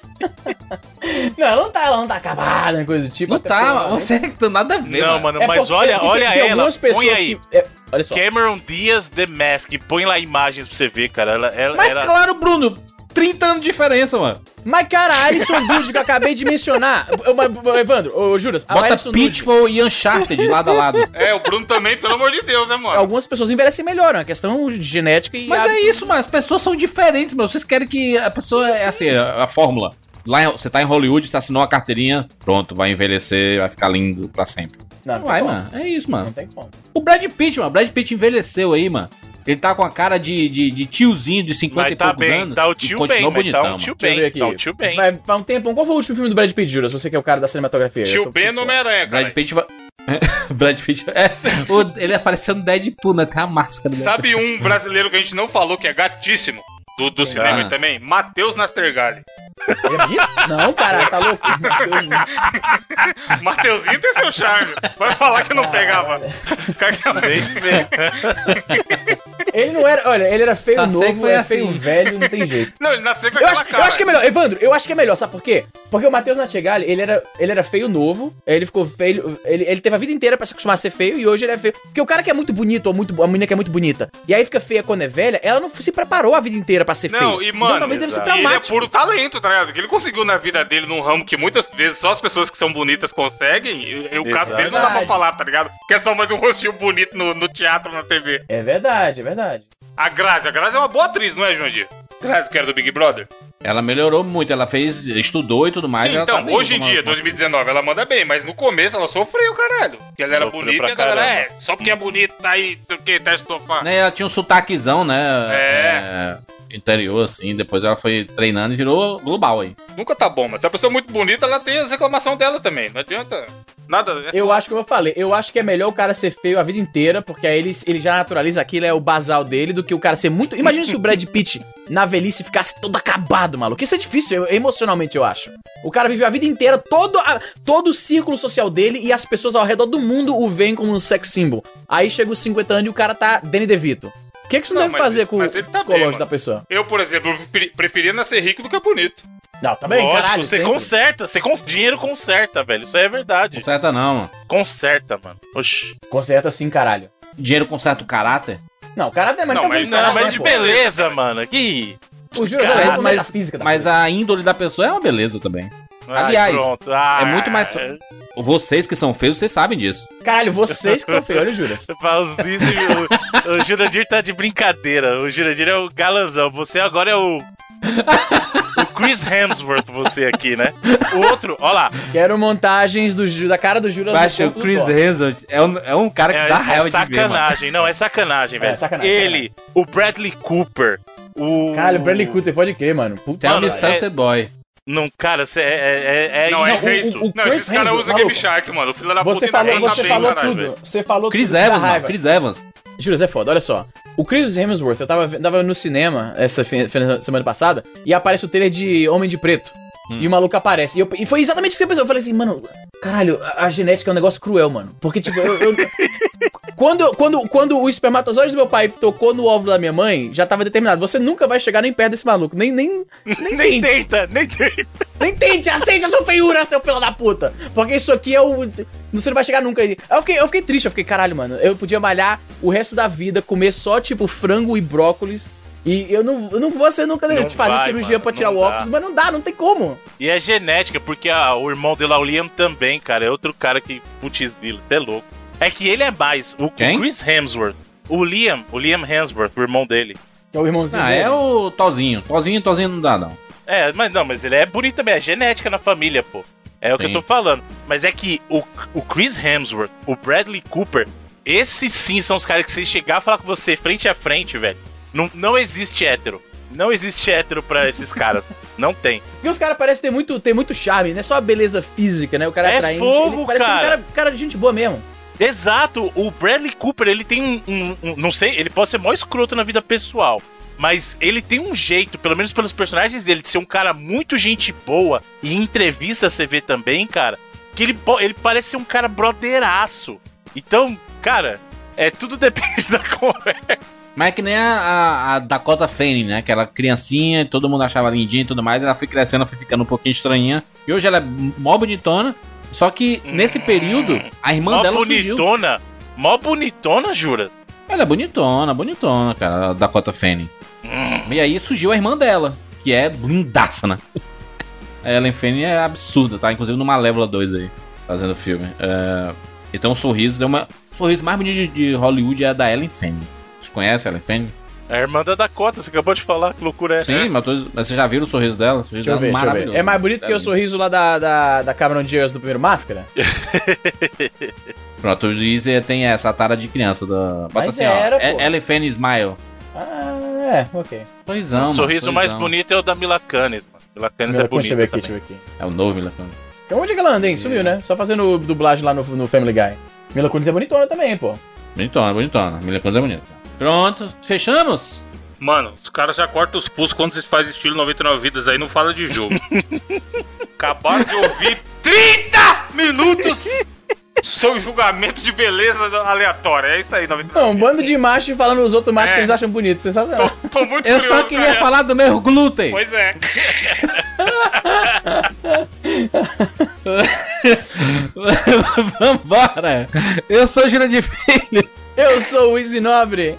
Não, ela não tá, ela não tá acabada, nem coisa do tipo. Não tá, porque ela- mano. Sério que tá nada a ver, Não, mano. mano, É mas olha, olha tem ela. algumas pessoas Põe aí. que- é, olha só. Cameron Diaz The Mask. Põe lá imagens pra você ver, cara. Ela, ela, Mas ela- claro, Bruno. 30 anos de diferença, mano. Mas, cara, a Alison Good que eu acabei de mencionar. Mas, ô, Evandro, ô, Juras, a Bota Alison. Pitfall e Uncharted lado a lado. É, o Bruno também, pelo amor de Deus, né, mano? Algumas pessoas envelhecem melhor, é uma questão de genética e. Mas é hábito. isso, mano. As pessoas são diferentes, mano. Vocês querem que a pessoa é assim, a, a fórmula. Lá você tá em Hollywood, você assinou a carteirinha, pronto, vai envelhecer, vai ficar lindo pra sempre. Não, Não vai, como. mano. É isso, mano. Não tem como. O Brad Pitt, mano. O Brad Pitt envelheceu aí, mano. Ele tá com a cara de, de, de tiozinho de 50 e Mas tá poucos bem, anos. tá o e tio bem, mas bonitão, tá um tio bem, aqui. tá um tio bem. Vai, vai um tempão. Qual foi o último filme do Brad Pitt, Juras? Você que é o cara da cinematografia. Tio tô- Ben no Homem-Aranha, Brad cara. Pitt vai... Brad Pitt... É, o- ele apareceu no Deadpool, né? Tem a máscara. Sabe um brasileiro que a gente não falou que é gatíssimo? Do, do cinema Ah. também? Matheus Nastergalli. Ele é? Não, cara, tá louco. Mateuzinho tem seu charme. Vai falar que não pegava. Ele não era. Olha, ele era feio Tá, novo, foi é assim. feio velho, não tem jeito. Não, ele nasceu com Eu acho, eu cara. acho que é melhor, Evandro, eu acho que é melhor, sabe por quê? Porque o Matheus Natchegali, ele era, ele era feio novo, ele ficou feio, ele, ele teve a vida inteira pra se acostumar a ser feio e hoje ele é feio. Porque o cara que é muito bonito, ou muito, a menina que é muito bonita, e aí fica feia quando é velha, ela não se preparou a vida inteira pra ser Não, feio. e mano, então talvez deve ser. E ele é traumático. puro talento, tá ligado? Que ele conseguiu na vida dele num ramo que muitas vezes só as pessoas que são bonitas conseguem. E, o caso dele não dá pra falar, tá ligado? Que é só mais um rostinho bonito no, no teatro, na TV. É verdade, é verdade. A Grazi, a Grazi é uma boa atriz, não é, Jurandir? Grazi, que era do Big Brother. Ela melhorou muito, ela fez, estudou e tudo mais. Sim, ela então, tá bem, hoje em dia, 2019, ela manda bem, mas no começo ela sofreu, caralho. Porque ela era Sofreu bonita pra e a galera, é, só porque é bonita, tá aí, não sei o que, teste do sofá. Né, ela tinha um sotaquezão, né? É. interior, assim. Depois ela foi treinando e virou global aí. Nunca tá bom, mas se a pessoa é muito bonita, ela tem as reclamações dela também. Não adianta. Nada. Eu acho que eu falei, eu acho que é melhor o cara ser feio a vida inteira, porque aí ele, ele já naturaliza aquilo, é o basal dele, do que o cara ser muito. Imagina se o Brad Pitt na velhice ficasse todo acabado, maluco. Isso é difícil, eu- emocionalmente, eu acho. O cara viveu a vida inteira, todo, a- todo o círculo social dele e as pessoas ao redor do mundo o veem como um sex symbol. Aí chega os 50 anos e o cara tá Danny DeVito. O que, que isso Não, deve mas fazer ele- com o mas tá psicológico mano. da pessoa? Eu, por exemplo, preferi- preferia nascer rico do que bonito. Não, tá bem, Lógico, caralho. você sempre. conserta, você cons... dinheiro conserta, velho. Isso aí é verdade. Conserta não, mano. Conserta, mano. Oxi. Conserta sim, caralho. Dinheiro conserta o caráter? Não, o mas Não, tá mas- falando de Não, caráter, mas de pô. beleza, mano. Que. O Júlio é mas- mas, Mas a índole da pessoa é uma beleza também. Aliás, pronto. Ah, é muito mais- Vocês que são feios, vocês sabem disso. Caralho, vocês que são feios, olha o Júlio. Você fala os vídeos, o, o Jurandir tá de brincadeira. O Jurandir é o galanzão. Você agora é o. o Chris Hemsworth, você aqui, né? O outro, ó lá. Quero montagens do, da cara do Júlio. Baixa o Chris Hemsworth é um, é um cara que É, dá é raiva de ver, mano. sacanagem, não, é sacanagem, velho. sacanagem, Ele, o Bradley Cooper, o. Caralho, o Bradley Cooper, pode crer, mano. Puta Tell me Mano, merda. something, boy. Não, cara, cê é, é, é, é Não, é o- o- o Não, Chris esses caras Hemsworth, usam. Game Shark, mano. O filho da puta Você ainda falou, você bem, falou tudo. velho. Você falou Chris tudo. Evans, mano. raiva. Chris Evans. Júlio, é foda, olha só. O Chris Hemsworth, eu tava, tava no cinema essa semana passada e aparece o trailer de Homem de Preto. Hum. E o maluco aparece. E, eu- e foi exatamente isso que você pensou. Eu falei assim, mano, caralho, a, a genética é um negócio cruel, mano. Porque, tipo, eu. eu- quando, quando, quando o espermatozoide do meu pai tocou no óvulo da minha mãe, já tava determinado. Você nunca vai chegar nem perto desse maluco. Nem, nem, nem, Nem tenta, nem tenta. Nem tente, aceite a sua feiura, seu filho da puta. Porque isso aqui é o. Você não vai chegar nunca aí. Eu fiquei, eu fiquei triste, eu fiquei, caralho, mano. Eu podia malhar o resto da vida, comer só, tipo, frango e brócolis. E eu não, eu não vou ser nunca Não de fazer vai, cirurgia mano, pra tirar o dá. óculos, mas não dá, não tem como. E é genética, porque ah, o irmão dele, lá, o Liam, também, cara, é outro cara que. Putz, você é louco. É que ele é mais. O? Chris Hemsworth. O Liam, o Liam Hemsworth, o irmão dele. Que é o irmãozinho. Ah, dele. é o Tozinho. Tozinho, Tozinho não dá, não. É, mas não, mas ele é bonito também, é genética na família, pô. É o que Sim. eu tô falando. Mas é que o, o Chris Hemsworth, o Bradley Cooper, esses sim são os caras que se chegar a falar com você frente a frente, velho, não, não existe hétero. Não existe hétero pra esses caras. Não tem. Porque os caras parecem ter muito, ter muito charme, não é só a beleza física, né? O cara é É atraente. fogo, ele parece um cara. cara, cara de gente boa mesmo. Exato, o Bradley Cooper, ele tem um, um- Não sei, ele pode ser mó escroto na vida pessoal. Mas ele tem um jeito, pelo menos pelos personagens dele, de ser um cara muito gente boa. E em entrevista você vê também, cara, que ele, ele parece ser um cara brotheraço. Então, cara, é tudo depende da conversa. Mas é que nem a, a- a Dakota Fanning, né? Aquela criancinha, todo mundo achava lindinha e tudo mais. Ela foi crescendo, foi ficando um pouquinho estranha. E hoje ela é mó bonitona. Só que nesse período, a irmã Mó dela surgiu. bonitona. Mó bonitona, jura? Ela é bonitona, bonitona, cara, a Dakota Fanning. E aí surgiu a irmã dela, que é lindaça, né? A Ellen Fanning é absurda, tá? Inclusive no Malévola 2 aí, fazendo filme. É... Então o sorriso deu uma... O sorriso mais bonito de- de Hollywood é a da Ellen Fanning. Vocês conhecem a Ellen Fanning? É a irmã da Dakota, você acabou de falar, que loucura é essa? Sim, mas, tô- mas vocês já viram o sorriso dela? O sorriso Deixa dela ver, é deixa ver. maravilhoso. É mais bonito que o sorriso lá da, da, da Cameron Diaz do primeiro Máscara? Pronto, o Deezer tem essa tara de criança. Da... Bota Mas assim, era, ó. pô. É- Fanning Smile. Ah, é, ok. Sorrisão, o sorriso mais bonito é o da Mila Kunis, mano. Mila Kunis é Deixa bonita eu ver aqui, também. deixa eu ver aqui. É o novo Mila Kunis. Então onde é que ela anda, hein? Sumiu, né? Só fazendo dublagem lá no, no Family Guy. Mila Kunis é bonitona também, pô. Bonitona, bonitona. Mila Kunis é bonita. Pronto, fechamos? Mano, os caras já cortam os pulsos quando vocês fazem estilo 99 vidas aí, não fala de jogo. Acabaram de ouvir 30 minutos sobre julgamento de beleza aleatória. É isso aí, 99 Não, um bando de machos falando os outros machos É. que eles acham bonitos. Sensacional. Tô, tô muito Eu só queria falar do meu glúten. Pois é. Vambora. Eu sou Júlio de Filho. Eu sou o Easy Nobre.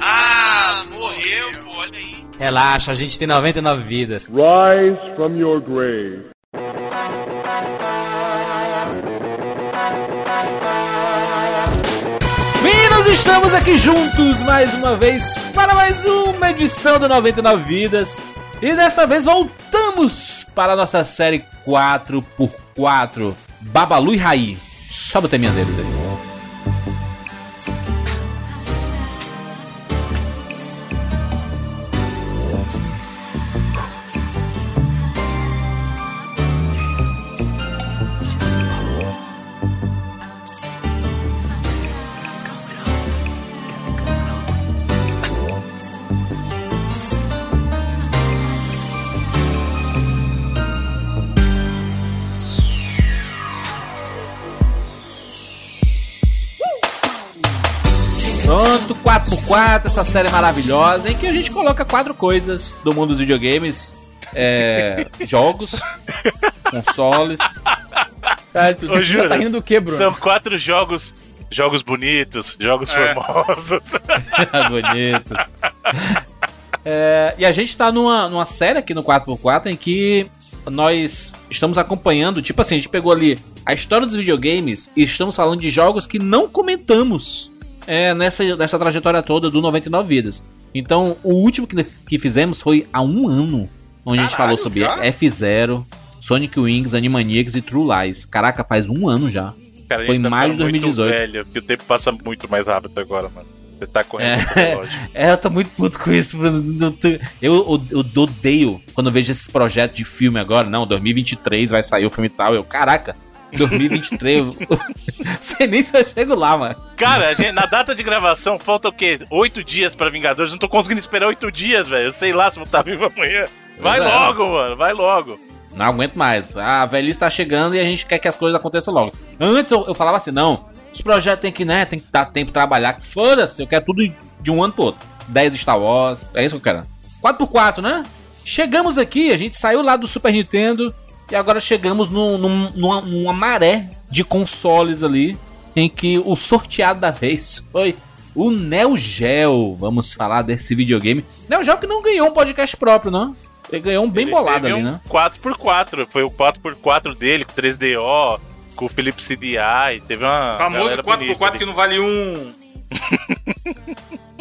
Ah, morreu, pô, olha aí. Relaxa, a gente tem 99 vidas. Rise from your grave. estamos aqui juntos mais uma vez para mais uma edição do 99 Vidas. E dessa vez voltamos para a nossa série 4x4. Babalu e Raí. Sobe o teminha deles aí. 4x4, essa série maravilhosa em que a gente coloca quatro coisas do mundo dos videogames: é, jogos, consoles. Cara, tu, Ô, tu Juras, tá rindo do que, Bruno? São quatro jogos. Jogos bonitos, jogos É. formosos. Bonito. É, e a gente tá numa, numa série aqui no 4x4 em que nós estamos acompanhando, tipo assim, a gente pegou ali a história dos videogames e estamos falando de jogos que não comentamos é, nessa, nessa trajetória toda do 99 Vidas. Então, o último que, que fizemos foi há um ano, onde a gente Caralho, falou sobre já? F0, Sonic Wings, Animaniacs e True Lies. Caraca, faz um ano já. Cara, Foi tá maio de ficando muito 2018. velho, porque o tempo passa muito mais rápido agora, mano. Você tá correndo É. É, eu tô muito puto com isso. Bruno. Eu, eu, eu odeio quando eu vejo esses projetos de filme agora. Não, 2023 vai sair o filme e tal. Eu, caraca, 2023. eu... sei nem se eu chego lá, mano. Cara, gente- na data de gravação falta o quê? Oito dias pra Vingadores. Não tô conseguindo esperar oito dias, velho. Eu sei lá se vou estar vivo amanhã. Vai é. logo, mano. Vai logo. Não aguento mais. A velhice tá chegando e a gente quer que as coisas aconteçam logo. Antes eu, eu falava assim: não, os projetos tem que, né, tem que dar tempo de trabalhar. Foda-se, eu quero tudo de um ano pro outro. 10 Star Wars, é isso que eu quero. 4x4, né? Chegamos aqui, a gente saiu lá do Super Nintendo e agora chegamos num- num- numa, numa maré de consoles ali em que o sorteado da vez foi o Neo Geo. Vamos falar desse videogame. Neo Geo que não ganhou um podcast próprio, não. Ele ganhou um bem Ele bolado teve ali, um né? 4x4. Foi o 4x4 dele, com 3DO, com o Philips CDI. Teve uma. Famoso galera bonita 4x4 ali. que não vale um.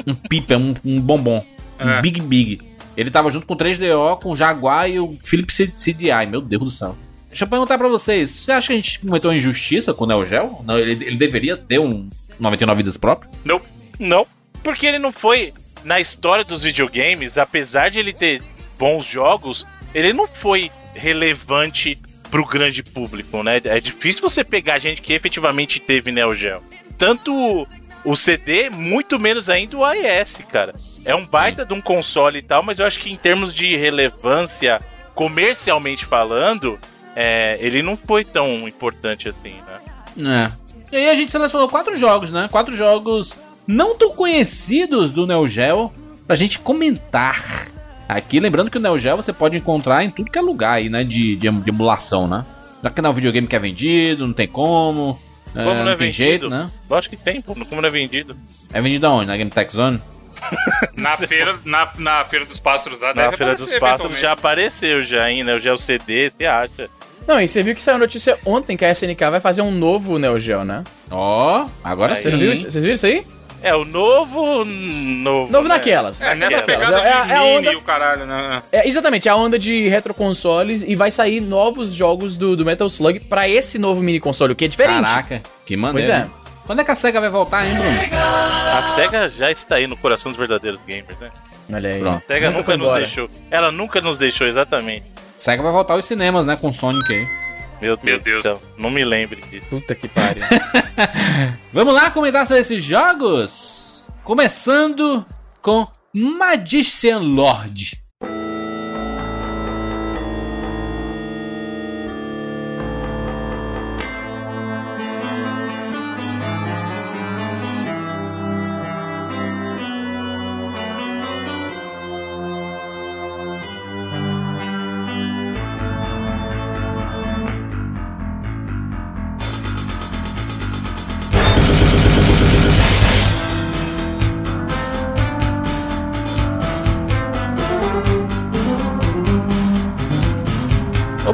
um pipa, um, um bombom. Um É. Big Big. Ele tava junto com o 3DO, com o Jaguar e o Philips CDI. Meu Deus do céu. Deixa eu perguntar pra vocês. Você acha que a gente cometeu injustiça com o Neo Geo? Não, ele, ele deveria ter um 99 vidas próprio? Não, não. Porque ele não foi. Na história dos videogames, apesar de ele ter bons jogos, ele não foi relevante pro grande público, né? É difícil você pegar gente que efetivamente teve Neo Geo. Tanto o CD, muito menos ainda o AES, cara. É um baita de um console e tal, mas eu acho que em termos de relevância, comercialmente falando, é, ele não foi tão importante assim, né? É. E aí a gente selecionou quatro jogos, né? Quatro jogos não tão conhecidos do Neo Geo pra gente comentar. Aqui, lembrando que o Neo Geo você pode encontrar em tudo que é lugar aí, né? De, de, de emulação, né? Já que não é um videogame que é vendido, não tem como. É, Como não é tem vendido? jeito, né? Lógico que tem, pô, como não é vendido. É vendido aonde? Na Game Tech Zone? Na feira, na, na feira dos pássaros lá, Na deve Feira dos Pássaros já apareceu já ainda, o Geo CD, você acha? Não, e você viu que saiu notícia ontem que a SNK vai fazer um novo Neo Geo, né? Ó, agora Aí, sim. Você não viu isso? Vocês viram isso aí? É, o novo. Novo, Novo né? naquelas. É, nessa Naquelas. pegada É, de é a onda e o caralho, né? É, exatamente, a onda de retroconsoles e vai sair novos jogos do, do Metal Slug pra esse novo mini console, o que é diferente. Caraca, que maneiro. Pois é. Quando é que a SEGA vai voltar, hein, Bruno? A SEGA já está aí no coração dos verdadeiros gamers, né? Olha aí. Pronto. A SEGA nunca, foi nos embora. deixou. Ela nunca nos deixou, exatamente. SEGA vai voltar aos cinemas, né? Com Sonic aí. Meu Deus, Meu do Deus. céu. Não me lembre disso. Puta que pariu. Vamos lá comentar sobre esses jogos? Começando com Magician Lord.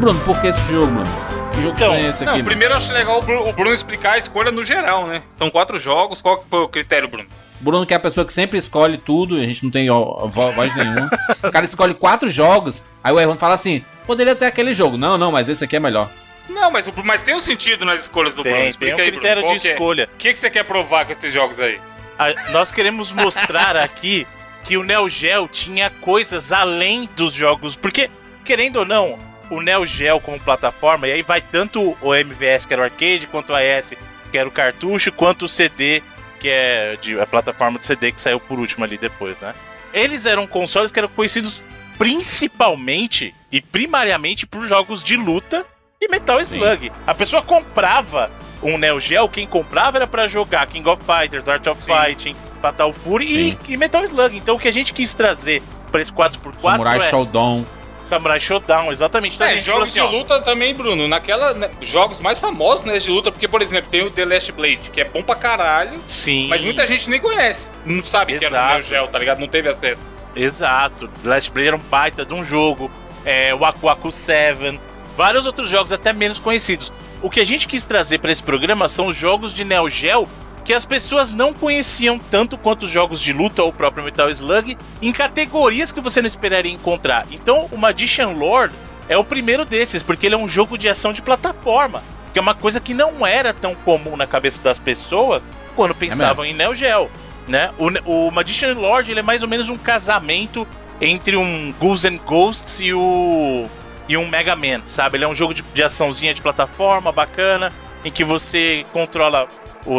Bruno, por que esse jogo, Bruno? Que jogo Então, é esse aqui? não, Bruno? primeiro eu acho legal o Bru- o Bruno explicar a escolha no geral, né? São quatro jogos, qual que foi o critério, Bruno? Bruno que é a pessoa que sempre escolhe tudo, e a gente não tem voz nenhuma. o cara escolhe quatro jogos, aí o Evandro fala assim, poderia ter aquele jogo. Não, não, mas esse aqui é melhor. Não, mas, o- mas tem um sentido nas escolhas do Bruno. Tem, Explica tem um aí, critério Bruno, de que é? escolha. O que, que você quer provar com esses jogos aí? A- nós queremos mostrar aqui que o Neo Geo tinha coisas além dos jogos. Porque, querendo ou não, o Neo Geo como plataforma, e aí vai tanto o MVS, que era o arcade, quanto o AS, que era o cartucho, quanto o CD, que é de, a plataforma de CD que saiu por último ali depois, né? Eles eram consoles que eram conhecidos principalmente e primariamente por jogos de luta e Metal Slug. A pessoa comprava um Neo Geo, quem comprava era pra jogar King of Fighters, Art of Sim. Fighting, Fatal Fury e, e Metal Slug. Então o que a gente quis trazer pra esse 4x4 Samurai é Showdown. Samurai Showdown, exatamente. Então É, jogos assim, de ó, luta também, Bruno. Naquela. né, jogos mais famosos, né, de luta, porque, por exemplo, tem o The Last Blade, que é bom pra caralho, Sim. mas muita gente nem conhece. Não sabe que era o Exato. Neo Geo, tá ligado? Não teve acesso. Exato. The Last Blade era um baita de um jogo. É, o Aku Aku 7. Vários outros jogos até menos conhecidos. O que a gente quis trazer para esse programa são os jogos de Neo Geo que as pessoas não conheciam tanto quanto os jogos de luta ou o próprio Metal Slug em categorias que você não esperaria encontrar. Então, o Magician Lord é o primeiro desses, porque ele é um jogo de ação de plataforma, que é uma coisa que não era tão comum na cabeça das pessoas quando pensavam em Neo Geo né? O, o Magician Lord ele é mais ou menos um casamento entre um Ghouls and Ghosts e o e um Mega Man, sabe? Ele é um jogo de, de açãozinha de plataforma bacana, em que você controla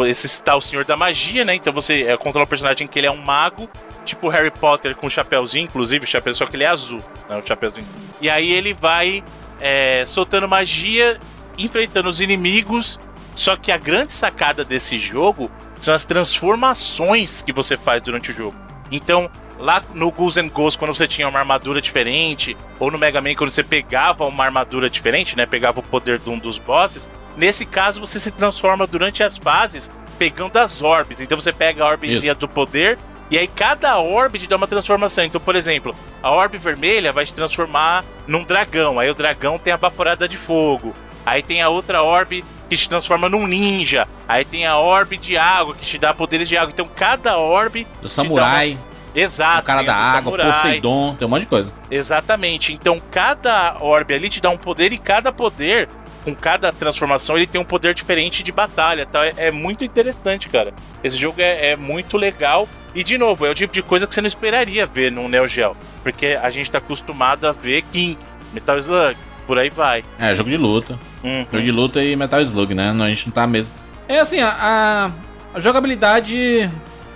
esse tal Senhor da Magia, né? Então você é, controla o personagem que ele é um mago, tipo Harry Potter com chapéuzinho, inclusive o chapéu, só que ele é azul, né? O chapéuzinho. E aí ele vai é, soltando magia, enfrentando os inimigos. Só que a grande sacada desse jogo são as transformações que você faz durante o jogo. Então, lá no Ghouls and Ghosts, quando você tinha uma armadura diferente, ou no Mega Man, quando você pegava uma armadura diferente, né? Pegava o poder de um dos bosses. Nesse caso, você se transforma durante as fases pegando as orbes. Então você pega a orbezinha do poder e aí cada orbe te dá uma transformação. Então, por exemplo, a orbe vermelha vai te transformar num dragão. Aí o dragão tem a baforada de fogo. Aí tem a outra orbe que te transforma num ninja. Aí tem a orbe de água que te dá poderes de água. Então cada orbe Do uma- Samurai, Exato. o cara da água, samurai. Poseidon, tem um monte de coisa. Exatamente. Então cada orbe ali te dá um poder e cada poder, com cada transformação, ele tem um poder diferente de batalha. Tá? É, é muito interessante, cara. Esse jogo é, é muito legal. E de novo, é o tipo de coisa que você não esperaria ver num Neo Geo. Porque a gente tá acostumado a ver King, Metal Slug, por aí vai. É, jogo de luta. Uhum. Jogo de luta e Metal Slug, né? A gente não tá mesmo. É assim, a, a- a jogabilidade é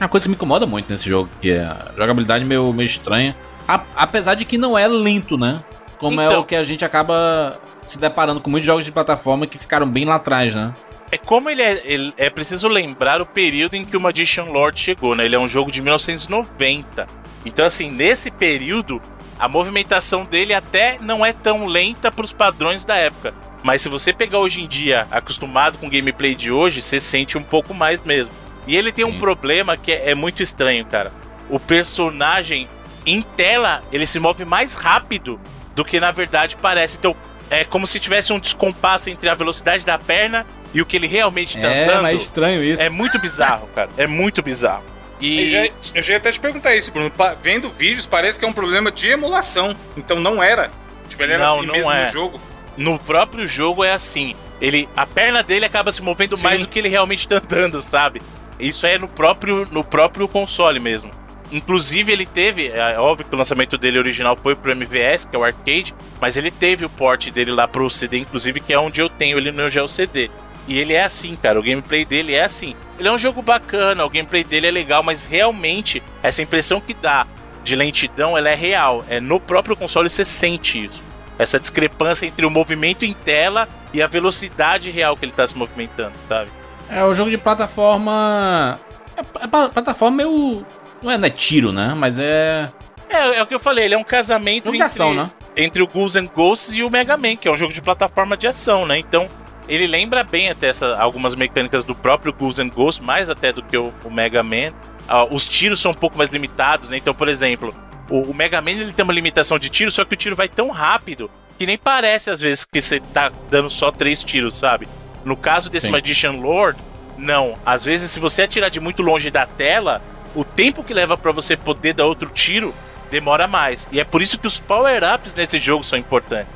uma coisa que me incomoda muito nesse jogo, que é a jogabilidade meio, meio estranha. A- apesar de que não é lento, né? Como é Então. o que a gente acaba se deparando com muitos jogos de plataforma que ficaram bem lá atrás, né? É como ele é, ele- é preciso lembrar o período em que o Magician Lord chegou, né? Ele é um jogo de 1990. Então, assim, nesse período, a movimentação dele até não é tão lenta para os padrões da época. Mas se você pegar hoje em dia, acostumado com o gameplay de hoje, você sente um pouco mais mesmo. E ele tem um Sim. problema que é, é muito estranho, cara. O personagem em tela, ele se move mais rápido do que na verdade parece. Então, é como se tivesse um descompasso entre a velocidade da perna e o que ele realmente tá é, andando. mas estranho isso. É muito bizarro, cara. É muito bizarro. Eu E já, eu já ia até te perguntar isso, Bruno. Pa- vendo vídeos, parece que é um problema de emulação. Então não era. Tipo, ele era Não, assim não mesmo é. no jogo. no próprio jogo é assim. Ele, a perna dele acaba se movendo Sim. mais do que ele realmente tá andando, sabe? Isso é no próprio, no próprio console mesmo. Inclusive, ele teve, é óbvio que o lançamento dele original foi pro MVS, que é o arcade, mas ele teve o port dele lá pro CD, inclusive, que é onde eu tenho ele no Geo CD. E ele é assim, cara, o gameplay dele é assim. Ele é um jogo bacana, o gameplay dele é legal, mas realmente essa impressão que dá de lentidão, ela é real. É no próprio console você sente isso. Essa discrepância entre o movimento em tela e a velocidade real que ele tá se movimentando, sabe? É o jogo de plataforma. É, é pa- plataforma meio. Não é, não é tiro, né? Mas é. É, é o que eu falei, ele é um casamento entre, ação, né? entre o Ghouls and Ghosts e o Mega Man, que é um jogo de plataforma de ação, né? Então, ele lembra bem até essa, algumas mecânicas do próprio Ghouls and Ghosts, mais até do que o, o Mega Man. Ah, os tiros são um pouco mais limitados, né? Então, por exemplo, o, o Mega Man ele tem uma limitação de tiro, só que o tiro vai tão rápido que nem parece às vezes que você tá dando só três tiros, sabe? No caso desse Sim. Magician Lord, não. Às vezes, se você atirar de muito longe da tela, o tempo que leva pra você poder dar outro tiro demora mais. E é por isso que os power-ups nesse jogo são importantes.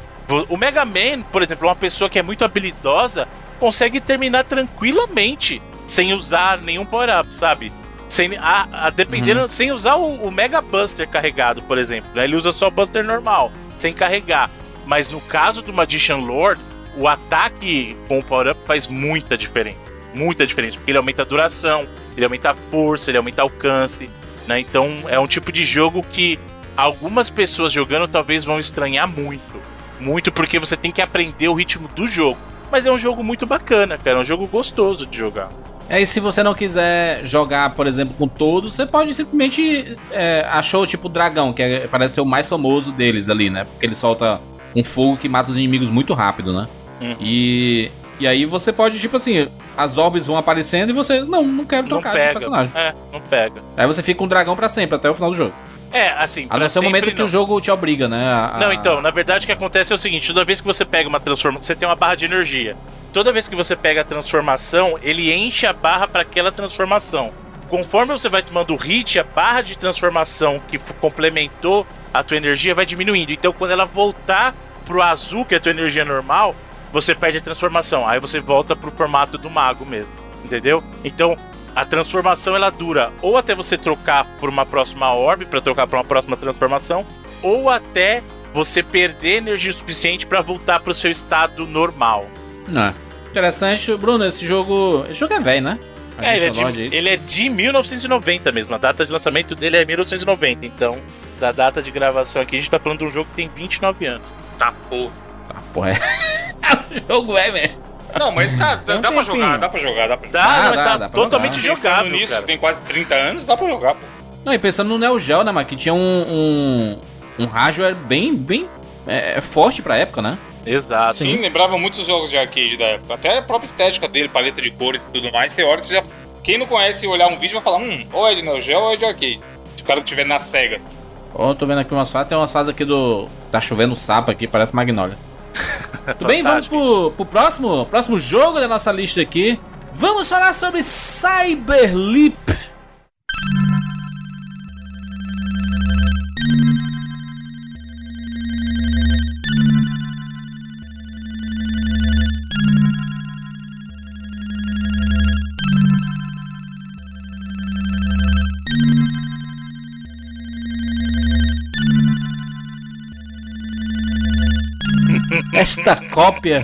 O Mega Man, por exemplo, uma pessoa que é muito habilidosa, consegue terminar tranquilamente sem usar nenhum power-up, sabe? Sem, a, a- dependendo, sem usar o, o Mega Buster carregado, por exemplo. né? Ele usa só o Buster normal, sem carregar. Mas no caso do Magician Lord, o ataque com o power-up faz muita diferença. Muita diferença, porque ele aumenta a duração, ele aumenta a força, ele aumenta o alcance. Né? Então é um tipo de jogo que algumas pessoas jogando talvez vão estranhar muito. Muito porque você tem que aprender o ritmo do jogo. Mas é um jogo muito bacana, cara. É um jogo gostoso de jogar. É, e se você não quiser jogar, por exemplo, com todos, você pode simplesmente. É, achou tipo o dragão, que é- parece ser o mais famoso deles ali, né? Porque ele solta um fogo que mata os inimigos muito rápido, né? Uhum. E. E aí você pode, tipo assim, as orbes vão aparecendo e você. Não, não quero Não trocar de pega. personagem. É, não pega. Aí você fica com o dragão pra sempre, até o final do jogo. É, assim. A não ser o momento que não. o jogo te obriga, né? a- a- Não, então, na verdade o que acontece é o seguinte: toda vez que você pega uma transformação, você tem uma barra de energia. Toda vez que você pega a transformação, ele enche a barra para aquela transformação. Conforme você vai tomando o hit, a barra de transformação que complementou a tua energia vai diminuindo. Então, quando ela voltar pro azul, que é a tua energia normal, você perde a transformação. Aí você volta pro formato do mago mesmo. Entendeu? Então, a transformação ela dura ou até você trocar por uma próxima orbe, para trocar para uma próxima transformação, ou até você perder energia suficiente para voltar pro seu estado normal. Não. Interessante, Bruno, esse jogo. Esse jogo é velho, né? É, ele é, de, ele é de 1990 mesmo. A data de lançamento dele é 1990. Então, da data de gravação aqui, a gente tá falando de um jogo que tem 29 anos. Tá, porra. Ah, porra, é. o jogo é, velho. Não, mas tá, um dá pra jogar, dá pra jogar, dá pra Dá, jogar. Dá, mas dá, tá dá totalmente jogar. Pensando jogável, nisso, cara. que tem quase 30 anos, dá pra jogar, pô. Não, e pensando no Neo Geo, né, mano? Que tinha um. um, um hardware bem, bem é, forte pra época, né? Exato. Sim, lembrava muitos jogos de arcade da época. Até a própria estética dele, paleta de cores e tudo mais. Você olha, você já. Quem não conhece olhar um vídeo vai falar, hum, ou é de Neo Geo ou é de arcade. Se o cara estiver nas cegas. Ó, tô vendo aqui umas fases. Tem umas fases aqui do. Tá chovendo sapo aqui, parece Magnolia. Tudo bem, vamos pro, pro próximo, próximo jogo da nossa lista aqui. Vamos falar sobre Cyberleap. Esta cópia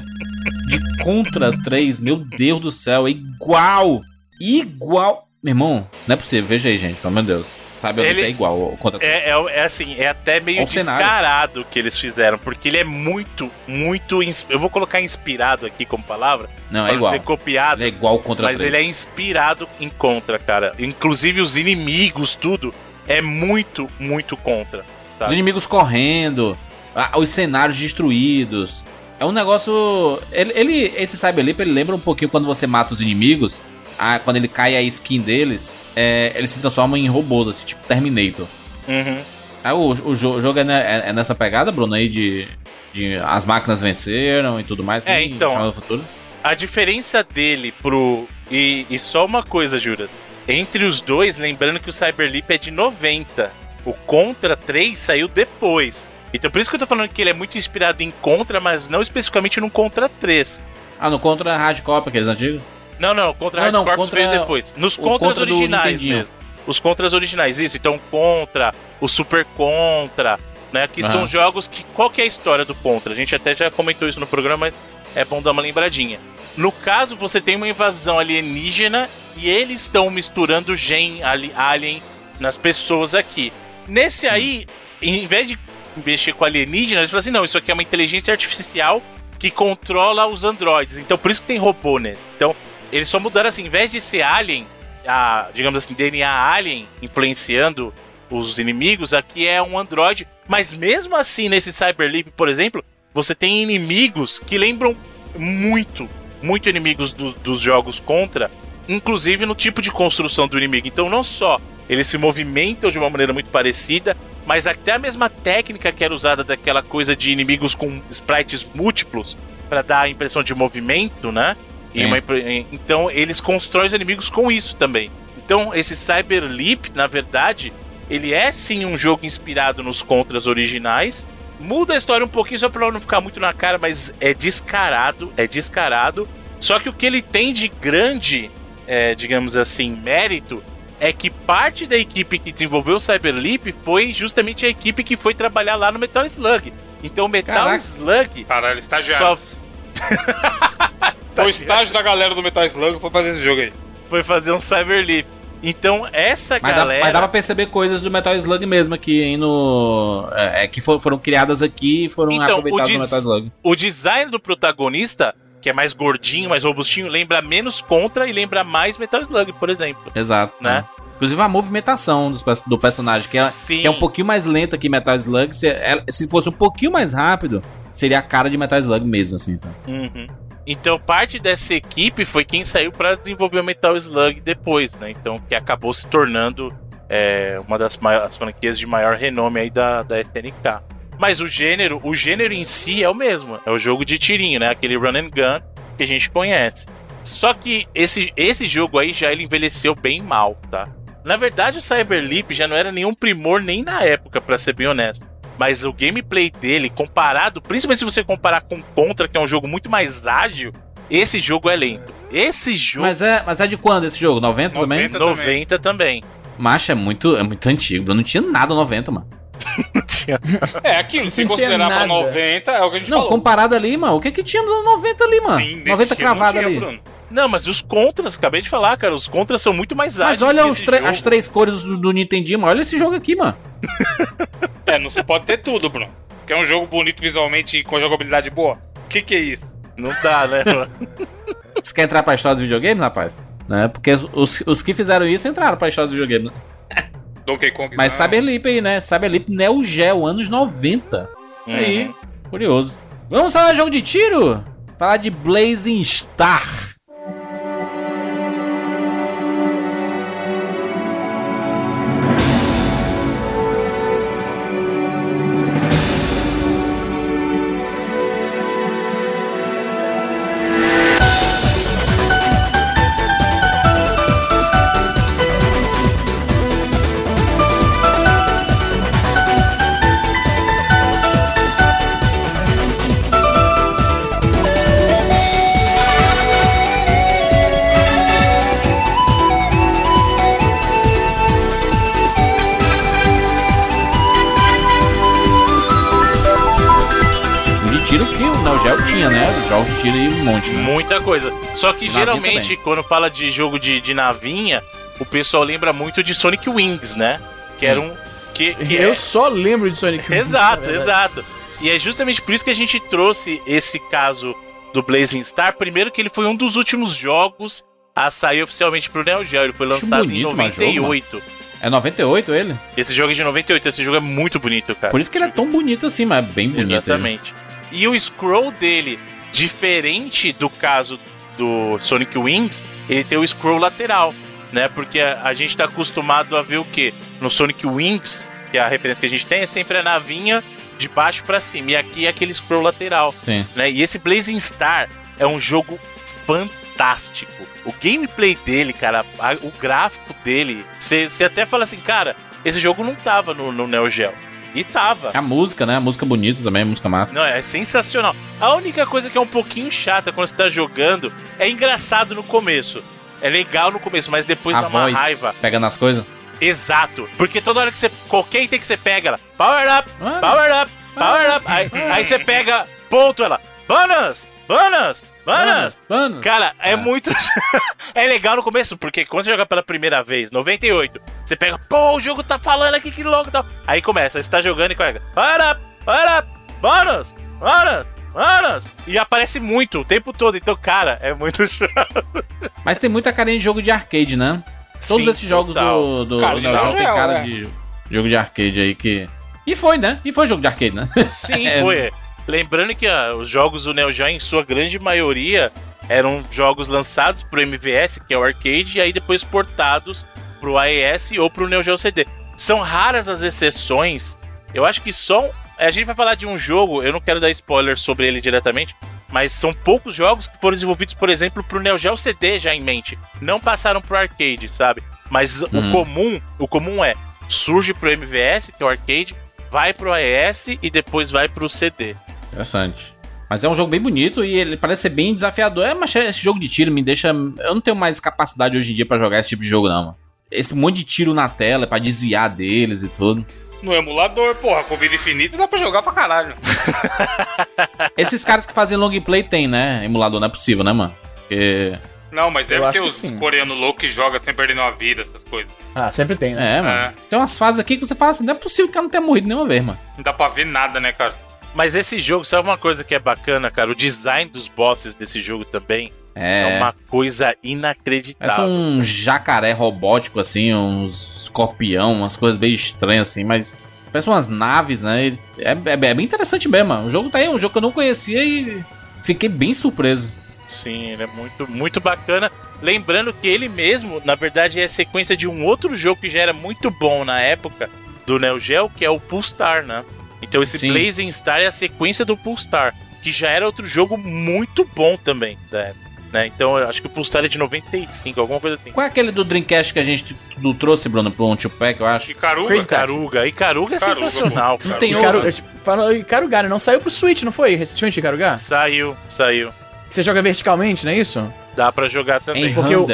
de Contra 3, meu Deus do céu, é igual. Igual. Meu irmão, não é possível. Veja aí, gente, pelo amor de Deus. Sabe, Ele- é igual ao Contra 3. É, é, é assim, é até meio descarado o que eles fizeram, porque ele é muito, muito. Eu vou colocar inspirado aqui como palavra, Não, é igual. dizer copiado. Ele é igual Contra Mas 3. ele é inspirado em contra, cara. Inclusive os inimigos, tudo. É muito, muito contra. tá? Os inimigos correndo, os cenários destruídos. É um negócio. Ele, ele- esse Cyberleap ele lembra um pouquinho quando você mata os inimigos. ah, quando ele cai a skin deles, é, eles se transformam em robôs, assim, tipo Terminator. Uhum. Ah, o, o jo- o jogo é, ne- é- é nessa pegada, Bruno, aí de, de as máquinas venceram e tudo mais. É, então. A diferença dele pro. E, e só uma coisa, Jura. Entre os dois, lembrando que o Cyberleap é de 90. O Contra 3 saiu depois. Então por isso que eu tô falando que ele é muito inspirado em Contra, mas não especificamente no Contra 3. Ah, no Contra Hardcore, aqueles antigos? Não, não, Contra Não, não, Hard Corps contra- veio depois. Nos Contras Contra originais mesmo. Os Contras originais, isso. Então, Contra, o Super Contra, né? Que são jogos que. Qual que é a história do Contra? A gente até já comentou isso no programa, mas é bom dar uma lembradinha. No caso, você tem uma invasão alienígena e eles estão misturando gen ali- alien nas pessoas aqui. Nesse aí, em vez de mexer com alienígena, eles falam assim: não, isso aqui é uma inteligência artificial que controla os androides. Então, por isso que tem robô, né? Então, eles só mudaram assim, em vez de ser alien, a, digamos assim, DNA alien influenciando os inimigos, aqui é um android. Mas mesmo assim, nesse Cyberleap, por exemplo, você tem inimigos que lembram muito, muito inimigos do- dos jogos contra, inclusive no tipo de construção do inimigo. Então, não só eles se movimentam de uma maneira muito parecida, mas até a mesma técnica que era usada daquela coisa de inimigos com sprites múltiplos para dar a impressão de movimento, né? Sim. uma então eles constroem os inimigos com isso também. Então esse Cyber Leap, na verdade, ele é sim um jogo inspirado nos contras originais. Muda a história um pouquinho só pra não ficar muito na cara, mas é descarado, é descarado. Só que o que ele tem de grande, é, digamos assim, mérito é que parte da equipe que desenvolveu o Cyber Leap foi justamente a equipe que foi trabalhar lá no Metal Slug. Então o Metal Caraca. Slug Caralho, estagiários. Foi o estágio da galera do Metal Slug foi fazer esse jogo aí. foi fazer um Cyber Leap. Então essa Mas, dá, galera. mas dá pra perceber coisas do Metal Slug mesmo aqui, hein, no... É, é, que for- foram criadas aqui e foram Então, aproveitadas no Metal Slug. O design do protagonista, que é mais gordinho, mais robustinho, lembra menos Contra e lembra mais Metal Slug, por exemplo. Exato. Né? é. Inclusive a movimentação pers- do personagem, que é, que é um pouquinho mais lenta que Metal Slug. Se, ela- se fosse um pouquinho mais rápido, seria a cara de Metal Slug mesmo, assim. Uhum. Então, parte dessa equipe foi quem saiu pra desenvolver o Metal Slug depois, né? Então, que acabou se tornando é, uma das maiores franquias de maior renome aí da, da SNK. Mas o gênero, o gênero em si é o mesmo. É o jogo de tirinho, né? Aquele run and gun que a gente conhece. Só que esse, esse jogo aí já ele envelheceu bem mal, tá? Na verdade, o Cyber Leap já não era nenhum primor nem na época, pra ser bem honesto. Mas o gameplay dele, comparado, principalmente se você comparar com Contra, que é um jogo muito mais ágil, esse jogo é lento. Esse jogo Mas é, mas é de quando esse jogo? 90, também? 90. 90 também. Macho, é muito, é muito antigo. Eu não tinha nada 90, mano. É, aquilo, se Não tinha considerar pra nada. 90, é o que a gente Não, falou. comparado ali, mano. O que que tinha nos 90 ali, mano? Sim, desse 90 estilo cravado não tinha, ali. Bruno. Não, mas os contras, acabei de falar, cara, os contras são muito mais ágeis. Mas olha que os esse tre- jogo. as três cores do, do Nintendinho, mano. Olha esse jogo aqui, mano. É, não se pode ter tudo, Bruno. Quer um jogo bonito visualmente e com jogabilidade boa? O que, que é isso? Não dá, né? mano? Você quer entrar pra história dos videogames, rapaz? Né? Porque os, os, os que fizeram isso entraram pra história dos videogames. Donkey Kong. Mas não. Cyber Leap aí, né? Cyber Leap Neo Geo, anos 90. Aí, Uhum. curioso. Vamos falar de jogo de tiro? Falar de Blazing Star. Tinha, né? Os jogos de tiro e um monte, né? Muita coisa. Só que Navinha geralmente, quando fala de jogo de, de navinha, o pessoal lembra muito de Sonic Wings, né? Que era um. Que, que Eu é- só lembro de Sonic Wings, Exato, exato. E é justamente por isso que a gente trouxe esse caso do Blazing Star. Primeiro que ele foi um dos últimos jogos a sair oficialmente pro Neo Geo. Ele foi lançado bonito, em mas jogo, 98. É 98 ele? esse jogo é de 98, esse jogo é muito bonito, cara. Por isso que ele é tão bonito assim, mas é bem bonito. Exatamente. E o scroll dele, diferente do caso do Sonic Wings, ele tem o scroll lateral, né? Porque a, a gente tá acostumado a ver o quê? No Sonic Wings, que é a referência que a gente tem, é sempre a navinha de baixo pra cima. E aqui é aquele scroll lateral, Sim. né? E esse Blazing Star é um jogo fantástico. O gameplay dele, cara, a- o gráfico dele, você até fala assim, cara, esse jogo não tava no, no Neo Geo. E tava. A música, né? A música bonita também, a música massa. Não, é sensacional. A única coisa que é um pouquinho chata quando você tá jogando é engraçado no começo. É legal no começo, mas depois a dá uma voz raiva. pegando as coisas. Exato. Porque toda hora que você. Qualquer item que você pega, ela. Power up! Ah, Power up! Power up! Aí, aí você pega. Ponto, ela. Bônus! Bônus! Bônus! Mano, Cara, é Ah. muito. é legal no começo, porque quando você joga pela primeira vez, 98, você pega, pô, o jogo tá falando aqui que louco e tal. Aí começa, você tá jogando e pega, para, para, bônus, bônus, bônus. E aparece muito o tempo todo, então, cara, é muito chato. Mas tem muita carinha de jogo de arcade, né? Todos Sim, esses jogos total. do, do, Cara, do Neo Geo tem cara né? de jogo de arcade aí que. E foi, né? E foi jogo de arcade, né? Sim, É. foi. Lembrando que ah, os jogos do Neo Geo, em sua grande maioria, eram jogos lançados pro MVS, que é o arcade, e aí depois portados pro AES ou pro Neo Geo CD. são raras as exceções. Eu acho que só. A gente vai falar de um jogo, eu não quero dar spoiler sobre ele diretamente, mas são poucos jogos que foram desenvolvidos, por exemplo, pro Neo Geo CD já em mente. Não passaram pro arcade, sabe? Mas Hum. o comum, o comum é surge pro MVS, que é o arcade, vai pro AES e depois vai pro CD. Interessante. Mas é um jogo bem bonito e ele parece ser bem desafiador. É, mas esse jogo de tiro me deixa. Eu não tenho mais capacidade hoje em dia pra jogar esse tipo de jogo, não, mano. Esse monte de tiro na tela pra desviar deles e tudo. No emulador, porra, com vida infinita dá pra jogar pra caralho. Esses caras que fazem long play tem, né? Emulador não é possível, né, mano? Porque. Não, mas deve ter os coreanos loucos que jogam sem perder uma vida, essas coisas. Ah, sempre tem, né? É, mano. É. Tem umas fases aqui que você fala assim: não é possível que ela não tenha morrido nenhuma vez, mano. Não dá pra ver nada, né, cara? Mas esse jogo, sabe uma coisa que é bacana, cara? O design dos bosses desse jogo também é, É. uma coisa Parece inacreditável. um jacaré robótico, assim, uns escorpião, umas coisas bem estranhas, assim, mas. Parece umas naves, né? É, é- é bem interessante mesmo. O jogo tá aí, um jogo que eu não conhecia e fiquei bem surpreso. Sim, ele é muito, muito bacana. Lembrando que ele mesmo, na verdade, é sequência de um outro jogo que já era muito bom na época do Neo Geo, que é o Pulsar, né? Então esse Sim. Blazing Star é a sequência do Pulsar, que já era outro jogo muito bom também da época. Né? Então eu acho que o Pulsar é de 95, alguma coisa assim. Qual é aquele do Dreamcast que a gente tu trouxe, Bruno, pro um pack, eu acho? Icaruga. Icaruga. Icaruga é Icaruga, sensacional, pô. Não tem outro. Icaruga, né? não saiu pro Switch, não foi? Recentemente, Icaruga? Saiu, saiu. Você joga verticalmente, não é isso? Dá pra jogar também. Em porque eu-.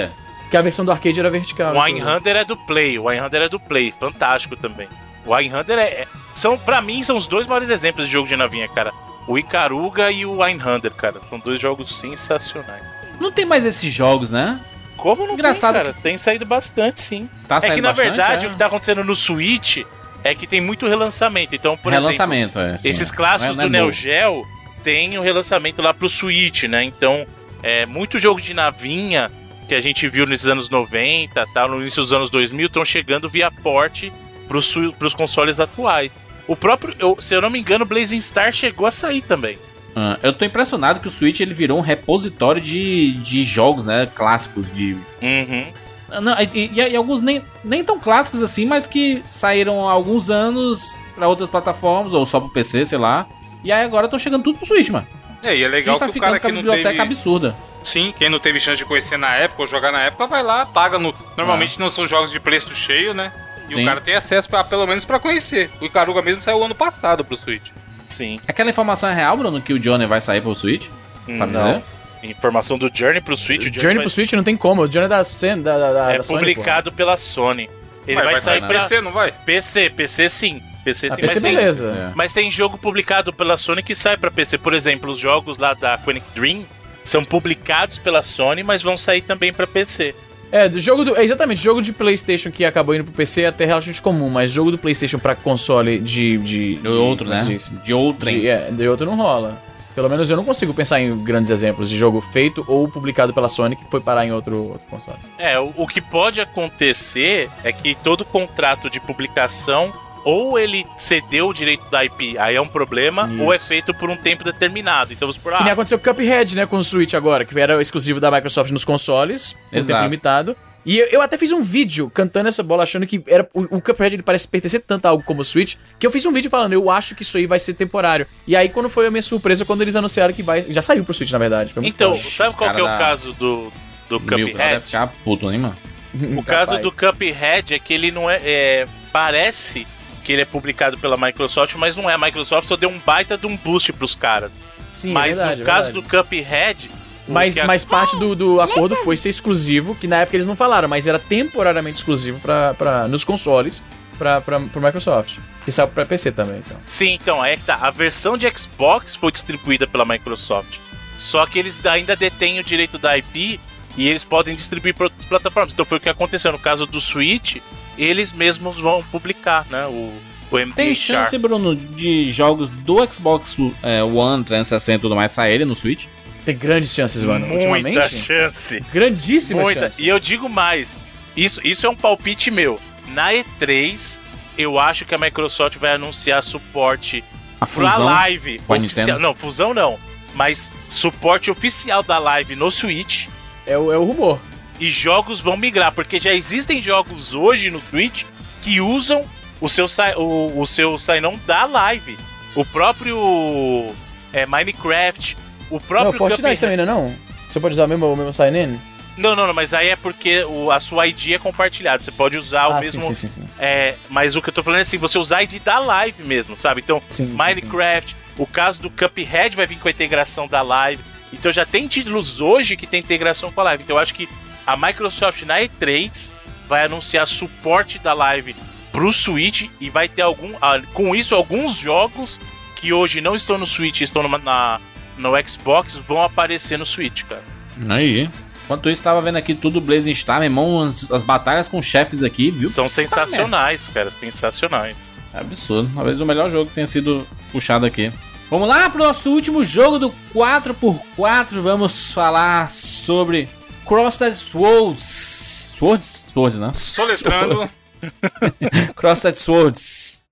Que a versão do arcade era vertical. O Einhander é do Play, o Einhander é do Play, fantástico também. O Einhander é, é- são para mim são os dois maiores exemplos de jogo de navinha, cara. O Icaruga e o Einhander, cara, são dois jogos sensacionais. Não tem mais esses jogos, né? Como não Engraçado tem, cara? Tem saído bastante, sim. Tá é que na bastante, verdade é? o que tá acontecendo no Switch é que tem muito relançamento. Então, por exemplo, Relançamento, é. sim. esses clássicos Não é- do não é Neo. Geo tem o relançamento lá pro Switch, né? Então, é, muito jogo de navinha que a gente viu nos anos 90, tá, no início dos anos 2000, estão chegando via porte pros, pros consoles atuais. O próprio, eu- se eu não me engano, o Blazing Star chegou a sair também. Ah, eu tô impressionado que o Switch ele virou um repositório de, de jogos, né? Clássicos de. Uhum. Não, e, e- e alguns nem, nem tão clássicos assim, mas que saíram há alguns anos pra outras plataformas, ou só pro PC, sei lá. E aí agora estão chegando tudo pro Switch, mano. É, e é A legal gente tá que o ficando cara com a que não biblioteca teve... absurda. Sim, quem não teve chance de conhecer na época ou jogar na época, vai lá, paga no... Normalmente não são jogos de preço cheio, né? E Sim. o cara tem acesso, pra, pelo menos, pra conhecer. O Icaruga mesmo saiu ano passado pro Switch. Sim. Aquela informação é real, Bruno, que o Johnny vai sair pro Switch? Pra Não. dizer? Informação do Journey pro Switch. o Journey vai- pro Switch não tem como. O Journey é da, da, da, da é da Sony, publicado pela Sony. Ele Vai, vai, vai sair sair pra PC, não vai? PC, PC sim. PC pô. sim, PC, mas tem- beleza. É. Mas tem jogo publicado pela Sony que sai pra PC. Por exemplo, os jogos lá da Quantic Dream são publicados pela Sony, mas vão sair também pra PC. É, do jogo do. É exatamente, jogo de PlayStation que acabou indo pro PC é até relativamente comum, mas jogo do PlayStation pra console de. de, De outro, né? se diz? De outrem. De, é, de outro não rola. Pelo menos eu não consigo pensar em grandes exemplos de jogo feito ou publicado pela Sony que foi parar em outro, outro console. É, o, o que pode acontecer é que todo contrato de publicação ou ele cedeu o direito da IP, aí é um problema, Isso. ou é feito por um tempo determinado. Então vamos por Que nem ah, aconteceu com o Cuphead, né, com o Switch agora, que era exclusivo da Microsoft nos consoles, por tempo limitado. E eu, eu até fiz um vídeo cantando essa bola, achando que era o, o Cuphead ele parece pertencer tanto a algo como o Switch, que eu fiz um vídeo falando, eu acho que isso aí vai ser temporário. E aí, quando foi a minha surpresa, quando eles anunciaram que vai. Já saiu pro Switch, na verdade. Então, sabe qual que é o da- caso do, do O meu deve Cuphead? ficar puto, hein, mano? O caso do Cuphead é que ele não é, é. Parece que ele é publicado pela Microsoft, mas não é. A Microsoft só deu um baita de um boost pros caras. Sim, mas é verdade, no é caso verdade. do Cuphead. o Mas, a- mas parte do, do acordo foi ser exclusivo, que na época eles não falaram, mas era temporariamente exclusivo pra, pra, nos consoles pra, pra, pro Microsoft. E saiu pra PC também, então. Sim, então, é que tá. A versão de Xbox foi distribuída pela Microsoft. Só que eles ainda detêm o direito da IP e eles podem distribuir para outras plataformas. Então foi o que aconteceu no caso do Switch, eles mesmos vão publicar, né? O, o. Tem chance, Bruno, de jogos do Xbox é, One, 360 e tudo mais saírem no Switch? Tem grandes chances, mano. Muita Ultimamente. chance. Grandíssima Muita. chance. E eu digo mais. Isso, isso é um palpite meu. Na E3, eu acho que a Microsoft vai anunciar suporte A pra fusão. live com a oficial. Nintendo. Não, fusão não. Mas suporte oficial da live no Switch. É, o, é o rumor. E jogos vão migrar, porque já existem jogos hoje no Switch que usam o seu, o, o seu sign-on da live. O próprio é, Minecraft, o Não, próprio Fortnite Cuphead- também, não é não? Você pode usar o mesmo, o mesmo sign-in? Não, não, não, mas aí é porque o, a sua ID é compartilhada. Você pode usar o Ah, mesmo. sim, sim, sim, sim. É, mas o que eu tô falando é assim, você usar a ID da live mesmo, sabe? Então, Sim, sim, Minecraft, o caso do Cuphead vai vir com a integração da live. Então já tem títulos hoje que tem integração com a live. Então eu acho que a Microsoft na E3 vai anunciar suporte da live pro Switch e vai ter algum. ah, com isso, alguns jogos que hoje não estão no Switch, estão numa- na, no Xbox, vão aparecer no Switch, cara. Aí. Enquanto isso, tava vendo aqui tudo Blazing Star, meu irmão, as, as batalhas com chefes aqui, viu? São sensacionais, cara. Sensacionais. É absurdo. Talvez o melhor jogo que tenha sido puxado aqui. Vamos lá pro nosso último jogo do 4x4. Vamos falar sobre Crossed Swords. Swords? Swords, né? Soletrando. Crossed Swords.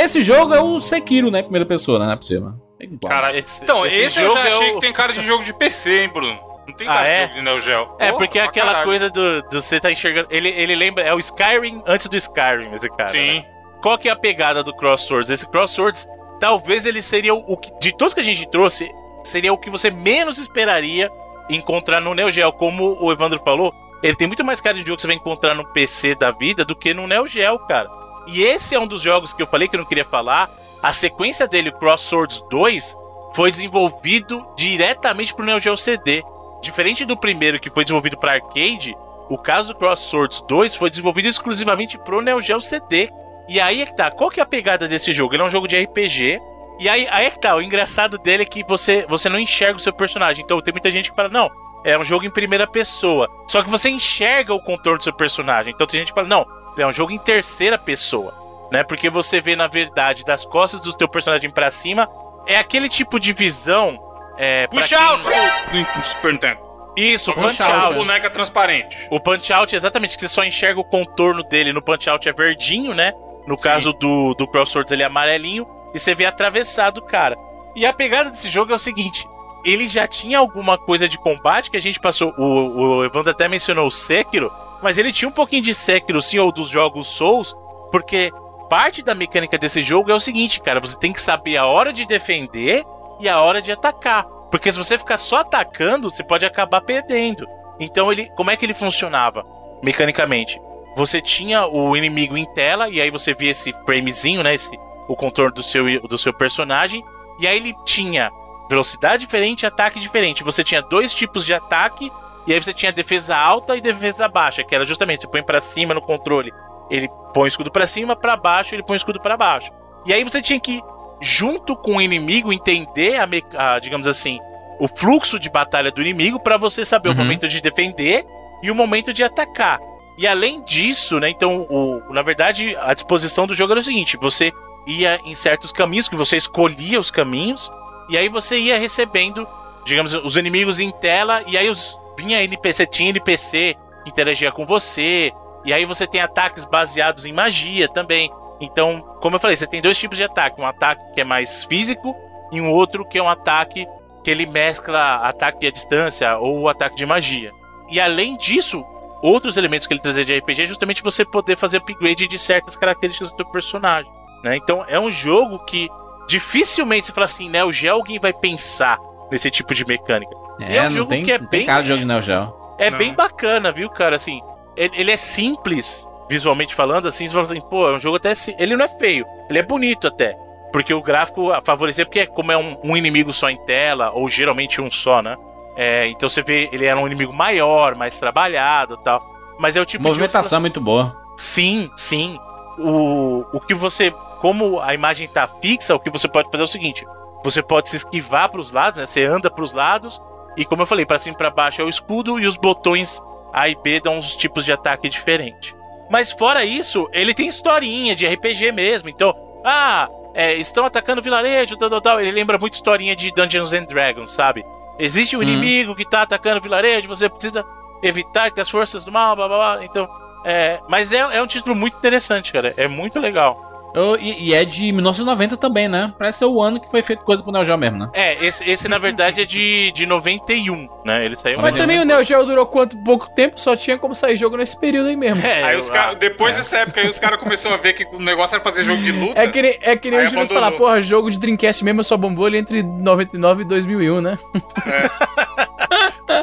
Esse jogo é o Sekiro, né? Primeira pessoa, né? Não é possível. É igual. Cara, Esse- então, esse esse, eu jogo já é achei o- que tem cara de jogo de PC, hein, Bruno? Não tem Ah, cara é? de jogo de Neo Geo. É, Porra, porque é aquela caralho. coisa do, do você tá enxergando. Ele, ele lembra. É o Skyrim antes do Skyrim, esse cara. Sim. né? Qual que é a pegada do Crosswords? Esse Crosswords, talvez ele seria o, o que. De todos que a gente trouxe, seria o que você menos esperaria encontrar no Neo Geo. Como o Evandro falou, ele tem muito mais cara de jogo que você vai encontrar no PC da vida do que no Neo Geo, cara. E esse é um dos jogos que eu falei que eu não queria falar. A sequência dele, o Crosswords 2, foi desenvolvido diretamente pro Neo Geo CD. Diferente do primeiro que foi desenvolvido para arcade, o caso do Crosswords 2 foi desenvolvido exclusivamente pro Neo Geo CD. E aí é que tá, qual que é a pegada desse jogo? Ele é um jogo de RPG. E aí, aí é que tá, o engraçado dele é que você, você não enxerga o seu personagem. Então tem muita gente que fala, não, é um jogo em primeira pessoa. Só que você enxerga o contorno do seu personagem. Então tem gente que fala, não, é um jogo em terceira pessoa. Né? Porque você vê, na verdade, das costas do teu personagem pra cima. É aquele tipo de visão. É, Puxa quem- out do Super Nintendo. Isso, Como punch a out. boneca transparente. O punch out, exatamente, que você só enxerga o contorno dele. No punch out é verdinho, né? No Sim. caso do, do Crosswords, ele é amarelinho. E você vê atravessado o cara. E a pegada desse jogo é o seguinte: ele já tinha alguma coisa de combate que a gente passou. O, o Evandro até mencionou o Sekiro, mas ele tinha um pouquinho de Sekiro, sim, ou dos jogos Souls, porque parte da mecânica desse jogo é o seguinte, cara: você tem que saber a hora de defender e a hora de atacar. Porque se você ficar só atacando, você pode acabar perdendo. Então ele, como é que ele funcionava mecanicamente? Você tinha o inimigo em tela e aí você via esse framezinho, né, esse o contorno do seu do seu personagem, e aí ele tinha velocidade diferente, ataque diferente. Você tinha dois tipos de ataque e aí você tinha defesa alta e defesa baixa, que era justamente você põe pra cima no controle, ele põe o escudo pra cima, pra baixo, ele põe o escudo pra baixo. E aí você tinha que junto com o inimigo entender a, a, digamos assim, o fluxo de batalha do inimigo pra você saber o Uhum. momento de defender e o momento de atacar. E além disso, né, então, o, na verdade, a disposição do jogo era o seguinte: você ia em certos caminhos, que você escolhia os caminhos, e aí você ia recebendo, digamos, os inimigos em tela, e aí os, vinha NPC, tinha NPC que interagia com você, e aí você tem ataques baseados em magia também. Então, como eu falei, você tem dois tipos de ataque: um ataque que é mais físico e um outro que é um ataque que ele mescla ataque à distância ou ataque de magia. E além disso, outros elementos que ele trazia de RPG é justamente você poder fazer upgrade de certas características do teu personagem. Né? Então é um jogo que dificilmente você fala assim, né? O Geo alguém vai pensar nesse tipo de mecânica. É, é um jogo tem, que é bem- cara de jogo de Neo Geo. É Não. bem bacana, viu, cara? Assim, ele, ele é simples, visualmente falando, assim, você fala assim, pô, é um jogo até. Ele não é feio, ele é bonito até. Porque o gráfico a favorecer, porque como é um, um inimigo só em tela, ou geralmente um só, né? É, então você vê, ele era um inimigo maior, mais trabalhado e tal. Mas é o tipo de você fala movimentação é muito boa. Sim, sim. O, o que você. Como a imagem tá fixa, o que você pode fazer é o seguinte: você pode se esquivar para os lados, né? Você anda para os lados, e como eu falei, para cima e para baixo é o escudo, e os botões A e B dão uns tipos de ataque diferente. Mas fora isso, ele tem historinha de RPG mesmo. Então, Ah, é, estão atacando o vilarejo, tal, tal, tal. Ele lembra muito historinha de Dungeons and Dragons, sabe? Existe um Hum. inimigo que tá atacando o vilarejo, você precisa evitar que as forças do mal, blá blá blá. Então, é. Mas é, é um título muito interessante, cara. É muito legal. Eu- e, e é de 1990 também, né? Parece ser o ano que foi feito coisa pro Neo Geo mesmo, né? É, esse, esse na verdade é de, de 91, né? Ele saiu Mas também o Neo Geo durou quanto pouco tempo, só tinha como sair jogo nesse período aí mesmo. É, Aí eu- os caras, depois é. dessa época aí, os caras começaram a ver que o negócio era fazer jogo de luta. É que nem, é que nem Aí o abandonou. falar, porra, jogo de Dreamcast mesmo só bombou ali entre 99 e 2001, né?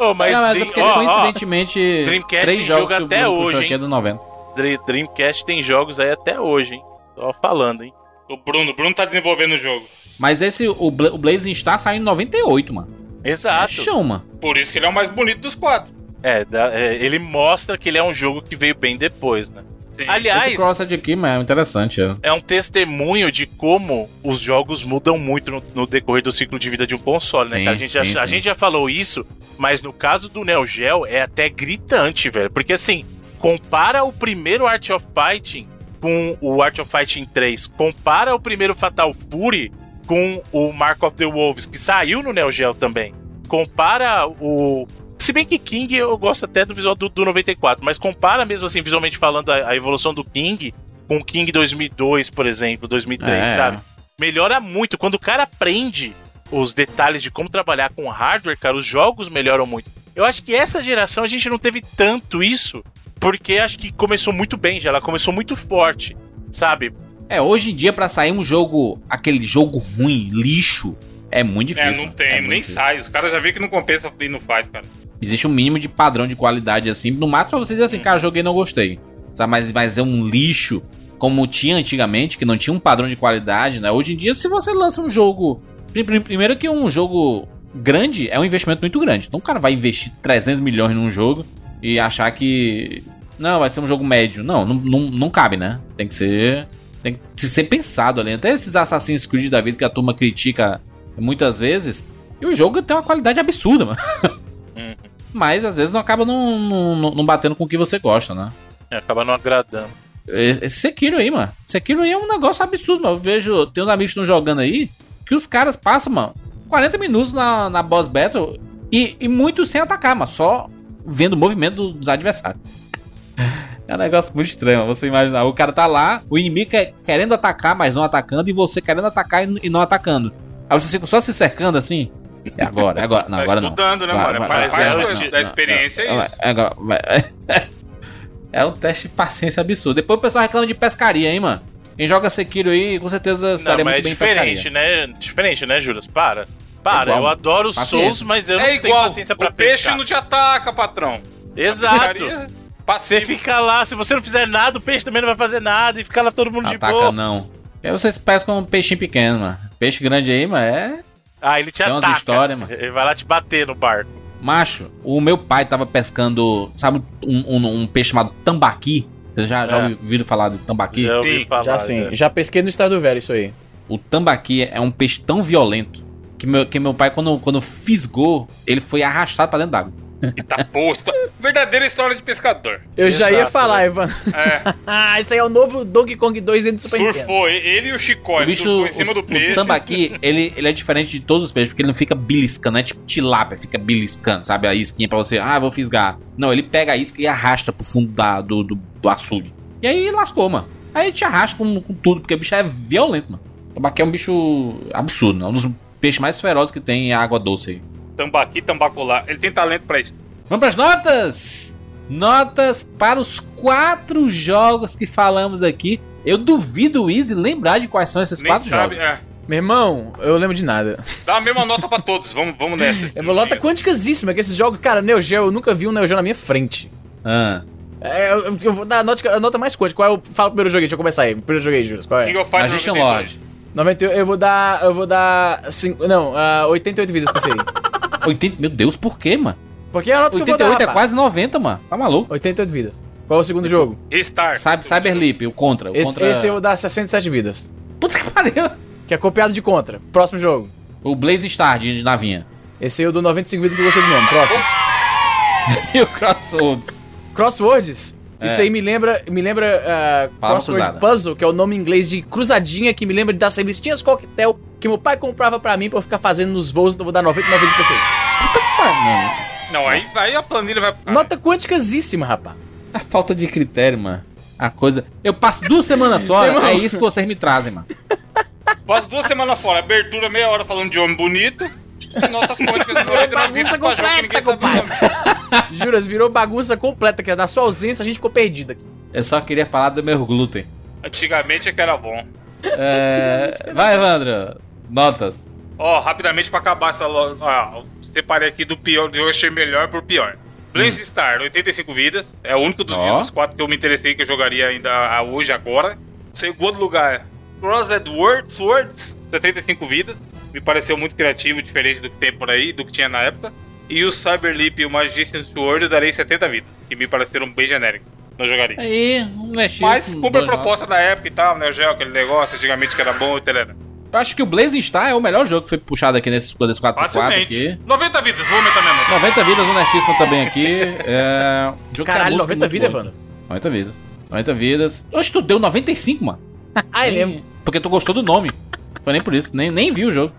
Ô, mas, Não, mas é Dream- porque ó, coincidentemente Dreamcast três tem jogos jogo que até hoje, aqui é hein? do 90. Dre- Dreamcast tem jogos aí até hoje, hein? Tô falando, hein? O Bruno, o Bruno tá desenvolvendo o jogo. Mas esse, o, Bla o Blazing Star saiu em 98, mano. É Exato. chão, mano. Por isso que ele é o mais bonito dos quatro. É, é, ele mostra que ele é um jogo que veio bem depois, né? Sim. Aliás, Esse crossed aqui, mano, é interessante. É. é um testemunho de como os jogos mudam muito no, no decorrer do ciclo de vida de um console, né? Sim, cara? A, gente já, sim, a sim. gente já falou isso, mas no caso do Neo Geo é até gritante, velho. Porque assim, compara o primeiro Art of Fighting com o Art of Fighting 3, compara o primeiro Fatal Fury com o Mark of the Wolves, que saiu no Neo Geo também. Compara o. Se bem que King eu gosto até do visual do, do 94, mas compara mesmo assim, visualmente falando, a, a evolução do King com o King 2002, por exemplo, 2003, É. sabe? Melhora muito. Quando o cara aprende os detalhes de como trabalhar com hardware, cara, os jogos melhoram muito. Eu acho que essa geração a gente não teve tanto isso, porque acho que começou muito bem já, ela começou muito forte, sabe? É, hoje em dia, pra sair um jogo, aquele jogo ruim, lixo, é muito difícil. É, não tem, É nem difícil. sai. Os caras já viram que não compensa e não faz, cara. Existe um mínimo de padrão de qualidade, assim. No máximo pra você dizer assim, cara, joguei e não gostei. Sabe? Mas, mas é um lixo, como tinha antigamente, que não tinha um padrão de qualidade, né? Hoje em dia, se você lança um jogo. pri- pri- Primeiro que um jogo grande é um investimento muito grande. Então o cara vai investir 300 milhões num jogo e achar que. Não, vai ser um jogo médio. Não, não, não, não cabe, né? Tem que ser. Tem que ser pensado ali. Até esses Assassin's Creed da vida que a turma critica muitas vezes. E o jogo tem uma qualidade absurda, mano. Uhum. Mas às vezes não acaba não, não, não batendo com o que você gosta, né? É, acaba não agradando. Esse Sekiro aí, mano. Sekiro aí é um negócio absurdo, mano. Eu vejo, tem uns amigos que estão jogando aí, que os caras passam, mano, 40 minutos na, na boss battle e, e muito sem atacar, mano. Só vendo o movimento do- dos adversários. É um negócio muito estranho, você imaginar. O cara tá lá, o inimigo quer- querendo atacar, mas não atacando, e você querendo atacar e, não atacando. Aí você fica só se cercando assim. É agora, é agora. Não, tá agora não. estudando, né, Vai, mano? vai, vai, parte vai, da- experiência é isso. é agora, vai. É um teste de paciência absurdo. Depois o pessoal reclama de pescaria, hein, mano. Quem joga Sekiro aí, com certeza Não, estaria é muito bem em pescaria. diferente, né? Diferente, né, Juras? Para. Para, igual, eu adoro os paciência. Souls, mas eu não É tenho igual, paciência pra o peixe pescar. não te ataca, patrão. Exato. Pescaria, Você Passivo. fica lá, se você não fizer nada, o peixe também não vai fazer nada e fica lá todo mundo de Ataca boa. não. E aí vocês pescam um peixinho pequeno, mano. Peixe grande aí, mano, é... Ah, ele te Tem umas ataca. histórias, mano. Ele vai lá te bater no barco. Macho, o meu pai tava pescando, sabe, um, um- um peixe chamado tambaqui. Vocês já, já É. ouviram falar de tambaqui? Já ouvi Sim, falar. já sim. já. Já pesquei no Estado Velho isso aí. O tambaqui é um peixe tão violento que meu, que meu pai, quando, quando fisgou, ele foi arrastado pra dentro d'água. E tá posto. Verdadeira história de pescador. Eu já ia Exato, falar, né? Ivan. É, Ah, isso aí é o novo Donkey Kong 2 dentro do Super Nintendo. surfou. Ele e o O chicote bicho, surfou em cima o, do peixe. o tambaqui, ele, ele é diferente de todos os peixes, porque ele não fica beliscando, não é tipo tilápia, fica beliscando, sabe? A isquinha pra você, ah, vou fisgar. Não, ele pega a isca e arrasta pro fundo da, do, do, do açude. E aí lascou, mano. Aí te arrasta com, com tudo, porque o bicho é violento, mano. O tambaqui é um bicho absurdo, né? Um dos peixes mais ferozes que tem em água doce aí. Tambaqui, tambacular. Ele tem talento pra isso. Vamos pras notas? Notas para os quatro jogos que falamos aqui. Eu duvido o Easy lembrar de quais são esses Nem quatro sabe. jogos. É. Meu irmão, eu lembro de nada. Dá a mesma nota pra todos. Vamos, vamos nessa. É uma nota quanticasíssima, que esses jogos, cara, Neo Geo, eu nunca vi um Neo Geo na minha frente. Ah. É, eu, eu vou dar a nota, a nota mais quântica. Qual é o. Fala o primeiro jogo aí, deixa eu começar aí. Primeiro jogo aí, Júlio. Qual é? King of Fighters Magician 92. Lord. 90, eu vou dar. Eu vou dar. Cinco, não, uh, 88 vidas pra você aí. 80, meu Deus, por quê, mano? Porque é a nota que eu vou 88 dar. é rapaz. quase 90, mano. Tá maluco? 88 vidas. Qual é o segundo jogo? Restart. Cyber, Cyberleap, o Contra. O Esse, contra... esse eu vou dar 67 vidas. Puta que pariu. Que é copiado de Contra. Próximo jogo. O Blaze Star de, navinha. Esse aí eu dou 95 vidas que eu gostei do nome. Próximo. e o Crossroads. Crosswords. Isso aí me lembra, me lembra uh, Crossword cruzada. Puzzle, que é o nome em inglês de cruzadinha, que me lembra das revistinhas coquetel que meu pai comprava pra mim pra eu ficar fazendo nos voos, então eu vou dar 99 de PC. Não, aí, aí a planilha vai. Nota quânticasíssima, rapaz. A falta de critério, mano. A coisa. Eu passo duas semanas fora, Irmão. é isso que vocês me trazem, mano. Passo duas semanas fora, abertura meia hora falando de homem bonito. Notas quânticas no 99 Bagunça que ninguém sabe o nome. Juras, virou bagunça completa, que na sua ausência a gente ficou perdido aqui. Eu só queria falar do meu glúten. Antigamente é que era bom. É... Vai, Evandro. Notas. Ó, rapidamente pra acabar essa loja. Ó, separei aqui do pior, eu achei melhor por pior. Blaze Star, 85 vidas. É o único dos, Ó. dos quatro que eu me interessei que eu jogaria ainda hoje, agora. Segundo lugar, Crossed World Swords, 75 vidas. Me pareceu muito criativo, diferente do que tem por aí, do que tinha na época. E o Cyberleap e o Magician Sword eu darei 70 vidas, que me pareceram bem genéricos. Não jogaria. Aí, um é X. Mas um cumpre a proposta da época e tal, né? O Geo, aquele negócio, antigamente que era bom, etc. nove. Eu acho que o Blazing Star é o melhor jogo que foi puxado aqui nesses desses 4x4 Facilmente. aqui. 90 vidas, vou aumentar minha nota. 90 vidas, honestíssima também aqui. É... jogo que Caralho, música 90 muito vidas. Evandro. 90 vidas. 90 vidas. Hoje tu deu 95, mano. Ah, é mesmo. Porque tu gostou do nome. Foi nem por isso. Nem, nem vi o jogo.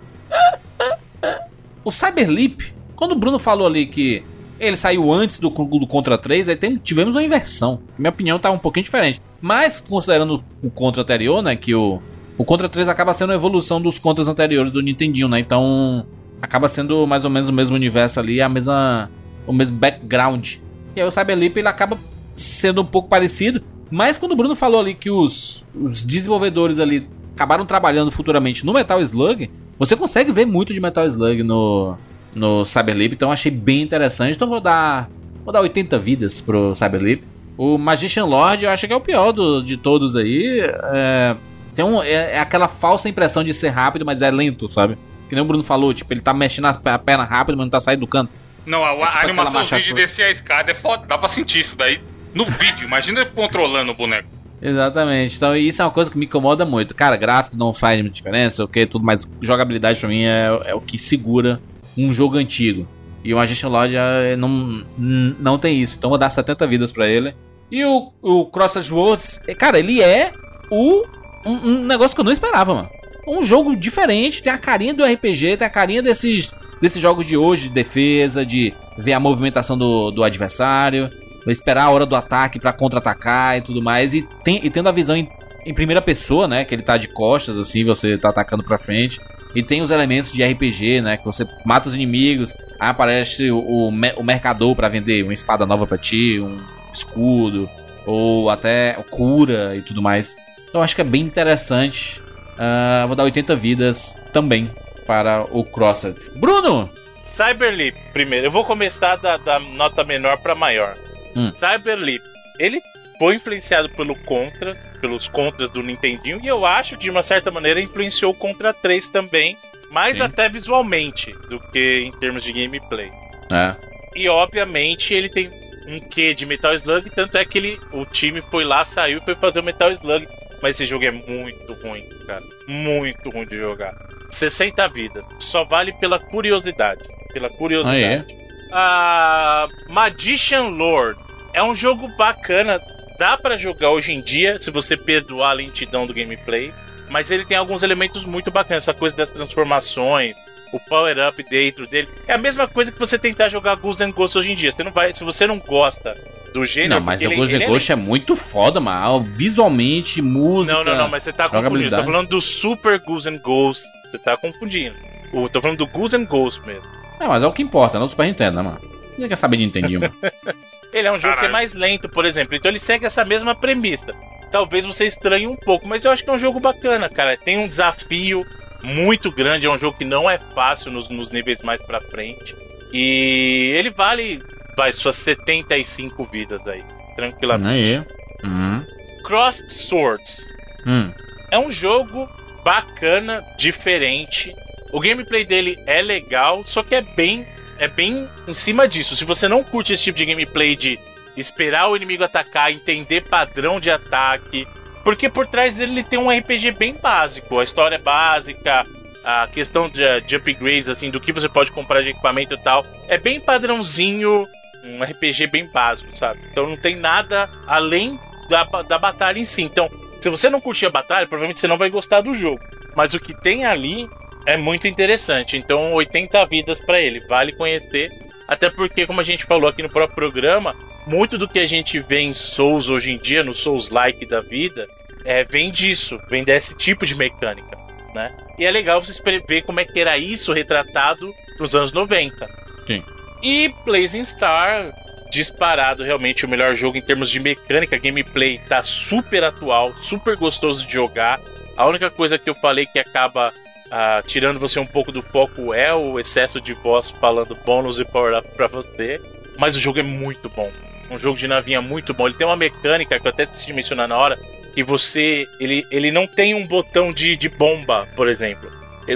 O Cyberleap, quando o Bruno falou ali que ele saiu antes do, do Contra 3, aí tem- tivemos uma inversão. Minha opinião tá um pouquinho diferente. Mas, considerando o Contra anterior, né? Que o, o Contra 3 acaba sendo a evolução dos Contras anteriores do Nintendinho, né? Então, acaba sendo mais ou menos o mesmo universo ali, a mesma, o mesmo background. E aí o Cyberleap ele acaba sendo um pouco parecido. Mas quando o Bruno falou ali que os, os desenvolvedores ali acabaram trabalhando futuramente no Metal Slug, você consegue ver muito de Metal Slug no, no Cyberleap, então eu achei bem interessante. Então vou dar vou dar 80 vidas pro Cyberleap. O Magician Lord eu acho que é o pior do- de todos aí. É, tem um, é, é aquela falsa impressão de ser rápido, mas é lento, sabe? Que nem o Bruno falou, tipo, ele tá mexendo a pe- a perna rápido, mas não tá saindo do canto. Não, a, É tipo a animaçãozinha de descer a escada é foda, dá pra sentir isso daí no vídeo. Imagina controlando o boneco. Exatamente. Então isso é uma coisa que me incomoda muito. Cara, gráfico não faz muita diferença, ok, tudo, mas jogabilidade pra mim é, é o que segura um jogo antigo. E o Magician Lord é, não, não tem isso. Então vou dar 70 vidas pra ele. E o, o Crossed Worlds, é, cara, ele é o um, um negócio que eu não esperava, mano. Um jogo diferente, tem a carinha do RPG, tem a carinha desses, desses jogos de hoje, de defesa, de ver a movimentação do, do adversário, esperar a hora do ataque pra contra-atacar e tudo mais. E, tem, e tendo a visão em, em primeira pessoa, né? Que ele tá de costas, assim, você tá atacando pra frente. E tem os elementos de RPG, né? Que você mata os inimigos, aí aparece o, o, o mercador pra vender uma espada nova pra ti, um escudo, ou até cura e tudo mais. Então acho que é bem interessante. Ah, vou dar 80 vidas também para o Crossed. Bruno! Cyberleap, primeiro. Eu vou começar da, da nota menor pra maior. Hum. Cyberleap, ele foi influenciado pelo Contra, pelos Contras do Nintendinho, e eu acho, de uma certa maneira, influenciou o Contra 3 também, mais Sim. até visualmente do que em termos de gameplay. É. E obviamente ele tem um quê de Metal Slug, tanto é que ele, o time foi lá, saiu e foi fazer o Metal Slug. Mas esse jogo é muito ruim, cara. Muito ruim de jogar. 60 vidas. Só vale pela curiosidade. Pela curiosidade. A Magician Lord é um jogo bacana. Dá pra jogar hoje em dia, se você perdoar a lentidão do gameplay. Mas ele tem alguns elementos muito bacanas. Essa coisa das transformações, o power-up dentro dele. É a mesma coisa que você tentar jogar Ghosts and Ghosts hoje em dia. Você não vai, se você não gosta do gênero. Não, mas o Ghost of é Ghost é muito foda, mano. Visualmente, música. não, não, não, mas você tá confundindo. Você tá falando do Super Goose and Ghosts. Você tá confundindo. Eu tô falando do Goose and Ghosts mesmo. É, mas é o que importa, não o Super Nintendo, né, mano? Ninguém quer saber de Nintendinho, mano. Ele é um jogo que é mais lento, por exemplo. Então ele segue essa mesma premissa. Talvez você estranhe um pouco, mas eu acho que é um jogo bacana, cara. Tem um desafio muito grande. É um jogo que não é fácil nos, nos níveis mais pra frente. E ele vale, vai, suas 75 vidas aí. Tranquilamente. Aí. Hum. Crossed Swords. Hum. É um jogo bacana, diferente. O gameplay dele é legal, só que é bem é bem em cima disso. Se você não curte esse tipo de gameplay de esperar o inimigo atacar, entender padrão de ataque, porque por trás dele ele tem um RPG bem básico, a história é básica, a questão de, de upgrades assim, do que você pode comprar de equipamento e tal, é bem padrãozinho um RPG bem básico, sabe? Então não tem nada além da, da batalha em si. Então, se você não curtir a batalha, provavelmente você não vai gostar do jogo. Mas o que tem ali é muito interessante. Então, 80 vidas pra ele, vale conhecer. Até porque, como a gente falou aqui no próprio programa, muito do que a gente vê em Souls hoje em dia, no Souls-like da vida, é, vem disso, vem desse tipo de mecânica, né? E é legal vocês pre- ver como é que era isso retratado nos anos 90. Sim. E Blazing Star, disparado realmente o melhor jogo em termos de mecânica, gameplay, tá super atual, super gostoso de jogar. A única coisa que eu falei que acaba ah, tirando você um pouco do foco é o excesso de voz falando bônus e power-up pra você. Mas o jogo é muito bom. Um jogo de navinha muito bom. Ele tem uma mecânica que eu até esqueci de mencionar na hora, que você. Ele, ele não tem um botão de, de bomba, por exemplo.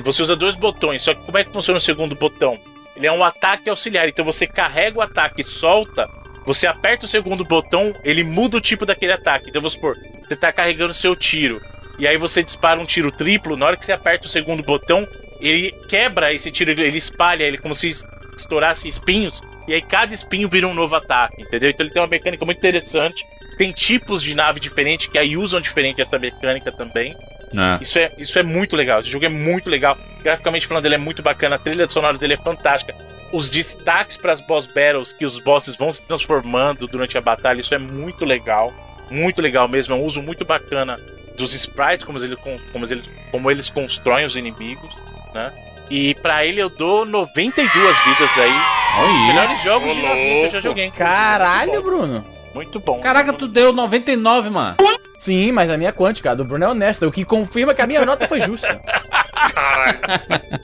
Você usa dois botões, só que como é que funciona o segundo botão? Ele é um ataque auxiliar, então você carrega o ataque e solta, você aperta o segundo botão, ele muda o tipo daquele ataque. Então vamos supor, você tá carregando seu tiro, e aí você dispara um tiro triplo, na hora que você aperta o segundo botão, ele quebra esse tiro, ele espalha ele como se estourasse espinhos, e aí cada espinho vira um novo ataque, entendeu? Então ele tem uma mecânica muito interessante. Tem tipos de nave diferentes que aí usam diferente essa mecânica também. É. Isso é, isso é muito legal. Esse jogo é muito legal. Graficamente falando, ele é muito bacana. A trilha sonora dele é fantástica. Os destaques para as boss battles, que os bosses vão se transformando durante a batalha, isso é muito legal. Muito legal mesmo. É um uso muito bacana dos sprites, como eles, como eles, como eles constroem os inimigos, né? E pra ele eu dou 92 vidas aí. Olha aí. melhores jogos de navinha que eu já joguei. Caralho, Muito Bruno. Muito bom. Caraca, tu deu 99, mano. Sim, mas a minha quântica, a do Bruno é honesta, o que confirma que a minha nota foi justa. Caralho.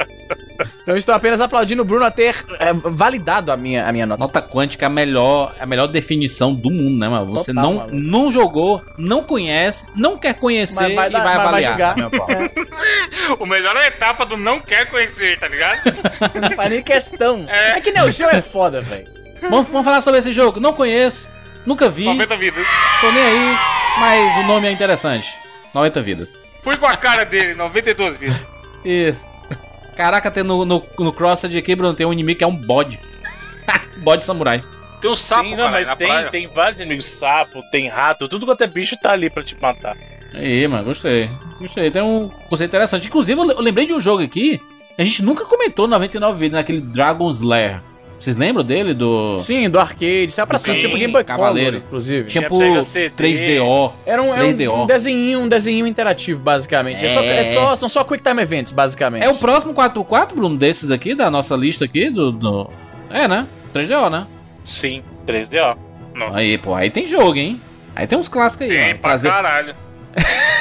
Então eu estou apenas aplaudindo o Bruno a ter é, validado a minha, a minha nota. Nota quântica é a melhor, a melhor definição do mundo, né, mano? Você Total, não, maluco. não jogou, não conhece, não quer conhecer Mas vai e dar- vai mas vai avaliar. julgar. Meu pau. O melhor é a etapa do não quer conhecer, tá ligado? Não faz nem questão. É. É, que Neo Geo é foda, velho. vamos, vamos falar sobre esse jogo. Não conheço, nunca vi, 90 vidas. tô nem aí, mas o nome é interessante. 90 vidas. Fui com a cara dele, 92 vidas. Isso. Caraca, tem no, no, no Crossed aqui, Bruno, tem um inimigo que é um bode. bode samurai. Tem um sapo, Sim, não, cara, mas na tem, praia. tem vários inimigos. Sapo, tem rato, tudo quanto é bicho tá ali pra te matar. Aí, mano, gostei. Gostei. Tem um conceito interessante. Inclusive, eu le- eu lembrei de um jogo aqui. A gente nunca comentou 99 vezes, naquele Dragon's Lair. Vocês lembram dele? Do. Sim, do arcade, saiu pra tudo, tipo Game Boy Cavaleiro. Color, inclusive. Tinha pro Sega CD. 3DO. Era um, era um, 3DO. um desenhinho, um desenhinho interativo, basicamente. É. só, É. é só- são só Quick Time Events, basicamente. É o próximo 4x4, Bruno, desses aqui, da nossa lista aqui, do. do... É, né? 3DO, né? Sim, 3DO. Aí, pô, aí tem jogo, hein? Aí tem uns clássicos aí, Tem mano. pra Trazer... caralho.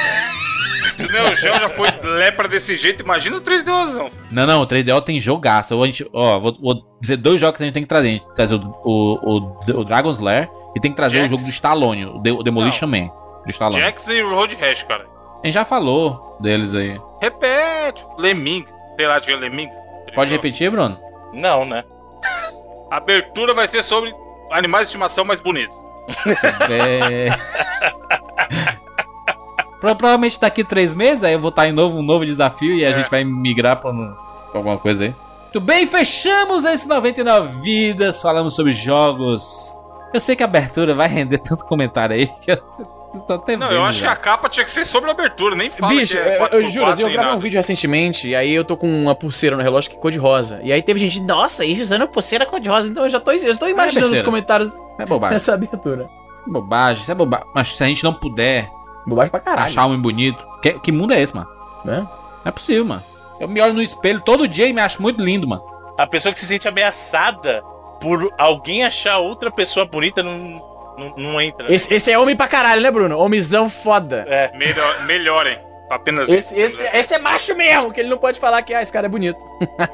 Se o Neo Geo já foi lepra desse jeito, imagina o 3Dzão. Não, não, o 3DO tem jogaço. A gente, ó, vou, vou dizer dois jogos que a gente tem que trazer. A gente tem que trazer o, o, o, o Dragon's Lair e tem que trazer Jax? o jogo do Stallone, o, o Demolition Man. Do Stallone. Jax e Road Rash, cara. A gente já falou deles aí. Repete. Lemming. Sei lá, tinha Lemming. Pode repetir, Bruno? Não, né? A abertura vai ser sobre animais de estimação mais bonitos. É... Pro- Provavelmente daqui três meses aí eu vou estar em novo, um novo desafio e a É. gente vai migrar pra, um- pra alguma coisa aí. Muito bem, fechamos esse 99 vidas, falamos sobre jogos. Eu sei que a abertura vai render tanto comentário aí que eu tô até Não, vendo eu acho que já. a capa tinha que ser sobre a abertura, nem fala Bicho, que é eu, eu 4x4 juro, assim, eu gravei um vídeo recentemente, e aí eu tô com uma pulseira no relógio que é cor de rosa. E aí teve gente, nossa, isso usando pulseira cor de rosa. Então eu já tô, eu já tô imaginando os besteira. comentários É bobagem. dessa abertura. É bobagem, isso é bobagem. Mas se a gente não puder Bobagem pra caralho. achar um homem bonito, que, que mundo é esse, mano? Né? Não é possível, mano. Eu me olho no espelho todo dia e me acho muito lindo, mano. A pessoa que se sente ameaçada por alguém achar outra pessoa bonita não, não, não entra. Esse, esse é homem pra caralho, né, Bruno? Homenzão foda. É. Melhor, melhorem. Apenas Esse, esse, esse é macho mesmo, que ele não pode falar que ah, esse cara é bonito.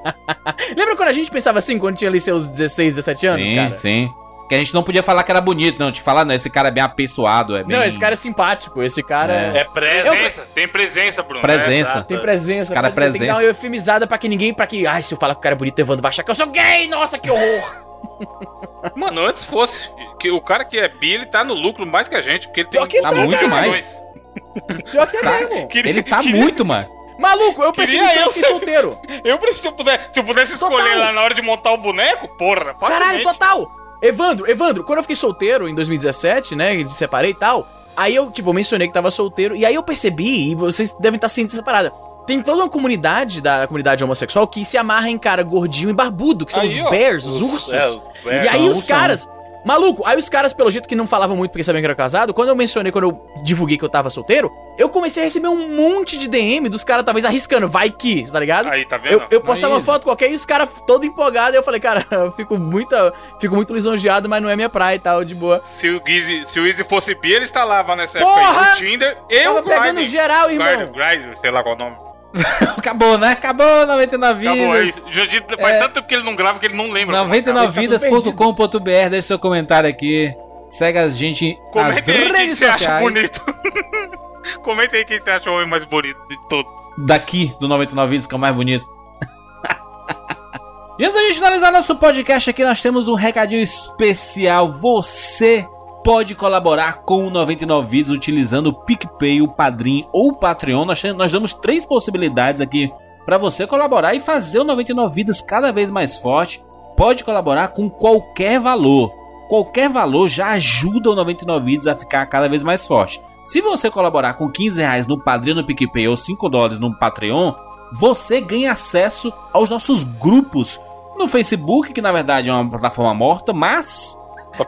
Lembra quando a gente pensava assim, quando tinha ali seus 16, 17 anos, sim, cara? sim. Que a gente não podia falar que era bonito, não. Tinha que falar, não, esse cara é bem apessoado, é bem... Não, esse cara é simpático, esse cara é... É presa. Presença, tem presença, Bruno. Presença. É, Tem presença, Esse cara é pode- tem que presença. dar uma eufemizada pra que ninguém, pra que, ai, se eu falar que o cara é bonito, o Evandro vai achar que eu sou gay, nossa, que horror. Mano, antes fosse. Que o cara que é bi, ele tá no lucro mais que a gente, porque ele tem Pior que Tá tá, muito mais. Pior que é mesmo. Queria- Ele tá queria- muito, mano. Maluco, eu isso quando eu eu fiquei solteiro. Eu prefiro, se eu, puder, se eu pudesse escolher lá na hora de montar o boneco, porra, Caralho, facilmente. total. Evandro, Evandro, quando eu fiquei solteiro em 2017, né, separei e tal, aí eu, tipo, mencionei que tava solteiro, e aí eu percebi, e vocês devem estar sentindo essa parada, tem toda uma comunidade da comunidade homossexual que se amarra em cara gordinho e barbudo, que são Aí, os ó, bears, os, ursos. é, os bears. E aí os caras. Maluco, aí os caras, pelo jeito que não falavam muito porque sabiam que era casado, quando eu mencionei, quando eu divulguei que eu tava solteiro, eu comecei a receber um monte de DM dos caras, talvez arriscando, vai que, tá ligado? Aí, tá vendo? Eu, eu postava Aí. uma foto qualquer e os caras todo empolgados, e eu falei, cara, eu fico muito, fico muito lisonjeado, mas não é minha praia e tal, de boa. Se o Easy, se o Easy fosse bi, ele instalava nessa Porra! época aí o Tinder e Tava o pegando geral, irmão. Grindr, Grindr, sei lá qual é o nome. Acabou, né? Acabou 99 Acabou aí. vidas. Judito, faz É. tanto tempo que ele não grava que ele não lembra. 99vidas.com.br, deixa seu comentário aqui. Segue a gente nas Comentem aí quem redes você acha sociais bonito. Comentem aí quem você acha o homem mais bonito de todos. daqui do 99 Vidas, que é o mais bonito. e antes da gente finalizar nosso podcast aqui, nós temos um recadinho especial. Você pode colaborar com o 99 Vidas utilizando o PicPay, o Padrim ou o Patreon. Nós, tem- nós damos três possibilidades aqui para você colaborar e fazer o 99 Vidas cada vez mais forte. Pode colaborar com qualquer valor. Qualquer valor já ajuda o 99 Vidas a ficar cada vez mais forte. Se você colaborar com 15 reais no Padrinho no PicPay ou 5 dólares no Patreon, você ganha acesso aos nossos grupos no Facebook, que na verdade é uma plataforma morta, mas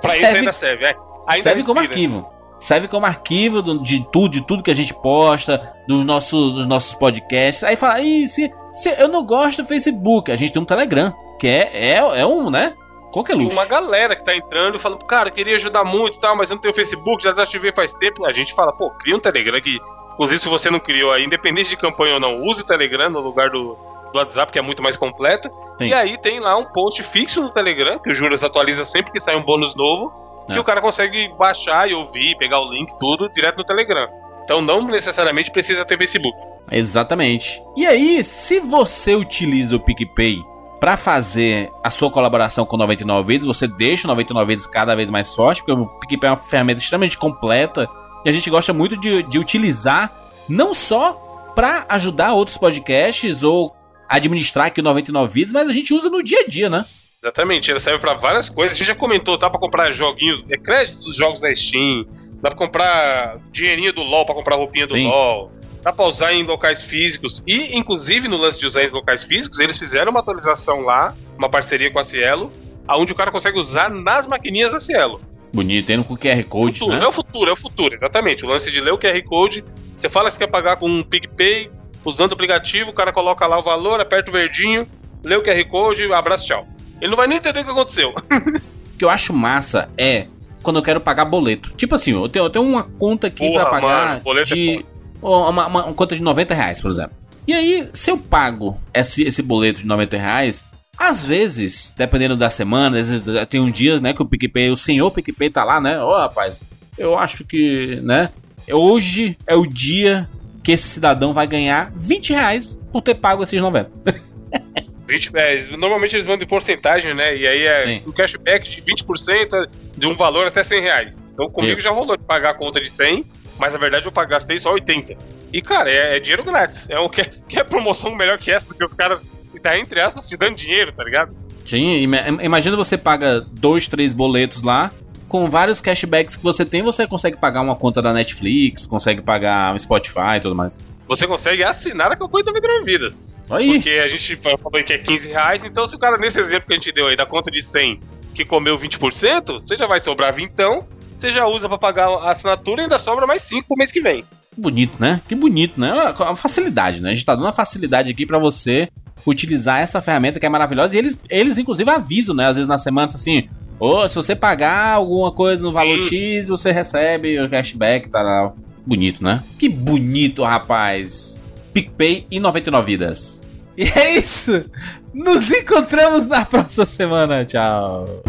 Pra isso ainda serve, é. Ainda serve como respira. arquivo. Serve como arquivo do- de tudo, de tudo que a gente posta, dos nossos, dos nossos podcasts. Aí fala, Ih, se, se eu não gosto do Facebook, a gente tem um Telegram, que é, é, é um, né? Qualquer luxo. Uma galera que tá entrando e falando, cara, eu queria ajudar muito e tal, mas eu não tenho Facebook, já desativei faz tempo. A gente fala, pô, cria um Telegram que, inclusive, se você não criou aí, independente de campanha ou não, use o Telegram no lugar do, do WhatsApp, que é muito mais completo. Sim. E aí tem lá um post fixo no Telegram, que o Juras atualiza sempre que sai um bônus novo. Que o cara consegue baixar e ouvir, pegar o link, tudo, direto no Telegram. Então não necessariamente precisa ter Facebook. Exatamente. E aí, se você utiliza o PicPay para fazer a sua colaboração com 99 Vidas, você deixa o 99 Vidas cada vez mais forte, porque o PicPay é uma ferramenta extremamente completa e a gente gosta muito de, de utilizar não só para ajudar outros podcasts ou administrar aqui o 99 Vidas, mas a gente usa no dia a dia, né? Exatamente, ele serve pra várias coisas. A gente já comentou, tá pra comprar joguinhos, é crédito dos jogos da Steam, dá pra comprar dinheirinho do LoL pra comprar roupinha do Sim. LoL, dá pra usar em locais físicos. E, inclusive, no lance de usar em locais físicos, eles fizeram uma atualização lá, uma parceria com a Cielo, aonde o cara consegue usar nas maquininhas da Cielo. Bonito, indo com QR Code, futuro, né? é o futuro, é o futuro, exatamente. O lance de ler o QR Code, você fala que quer pagar com um PicPay, usando o aplicativo, o cara coloca lá o valor, aperta o verdinho, lê o QR Code, abraço, tchau. Ele não vai nem entender o que aconteceu. O que eu acho massa é quando eu quero pagar boleto. Tipo assim, eu tenho, eu tenho uma conta aqui Porra, pra pagar mano, boleto é de. uma, uma- uma conta de 90 reais, por exemplo. E aí, se eu pago esse, esse boleto de 90 reais, às vezes, dependendo da semana, às vezes tem um dia, né, que o PicPay, o senhor PicPay tá lá, né? Ô, rapaz, eu acho que, né? Hoje é o dia que esse cidadão vai ganhar 20 reais por ter pago esses 90. 20, é, normalmente eles mandam em porcentagem, né? E aí é Sim. um cashback de 20% de um valor até 100 reais. Então comigo Isso. já rolou de pagar a conta de 100, mas na verdade eu gastei só 80. E cara, é, é dinheiro grátis. É o que, que é promoção melhor que essa do que os caras, tá, entre aspas, te dando dinheiro, tá ligado? Sim, ima- imagina você paga dois, três boletos lá, com vários cashbacks que você tem, você consegue pagar uma conta da Netflix, consegue pagar um Spotify e tudo mais. Você consegue assinar a campanha do 99 Vidas. Aí, Porque a gente falou que é 15 reais, então se o cara, nesse exemplo que a gente deu aí, da conta de 100, que comeu 20%, você já vai sobrar 20, então, você já usa pra pagar a assinatura e ainda sobra mais 5 pro mês que vem. que bonito, né? Que bonito, né? Uma- Uma facilidade, né? A gente tá dando uma facilidade aqui pra você utilizar essa ferramenta que é maravilhosa. E eles, eles inclusive, avisam, né? Às vezes na semana, assim, ô, se você pagar alguma coisa no valor Sim. X, você recebe o cashback, tá lá. Bonito, né? Que bonito, rapaz. PicPay e 99 vidas. E é isso. Nos encontramos na próxima semana. Tchau.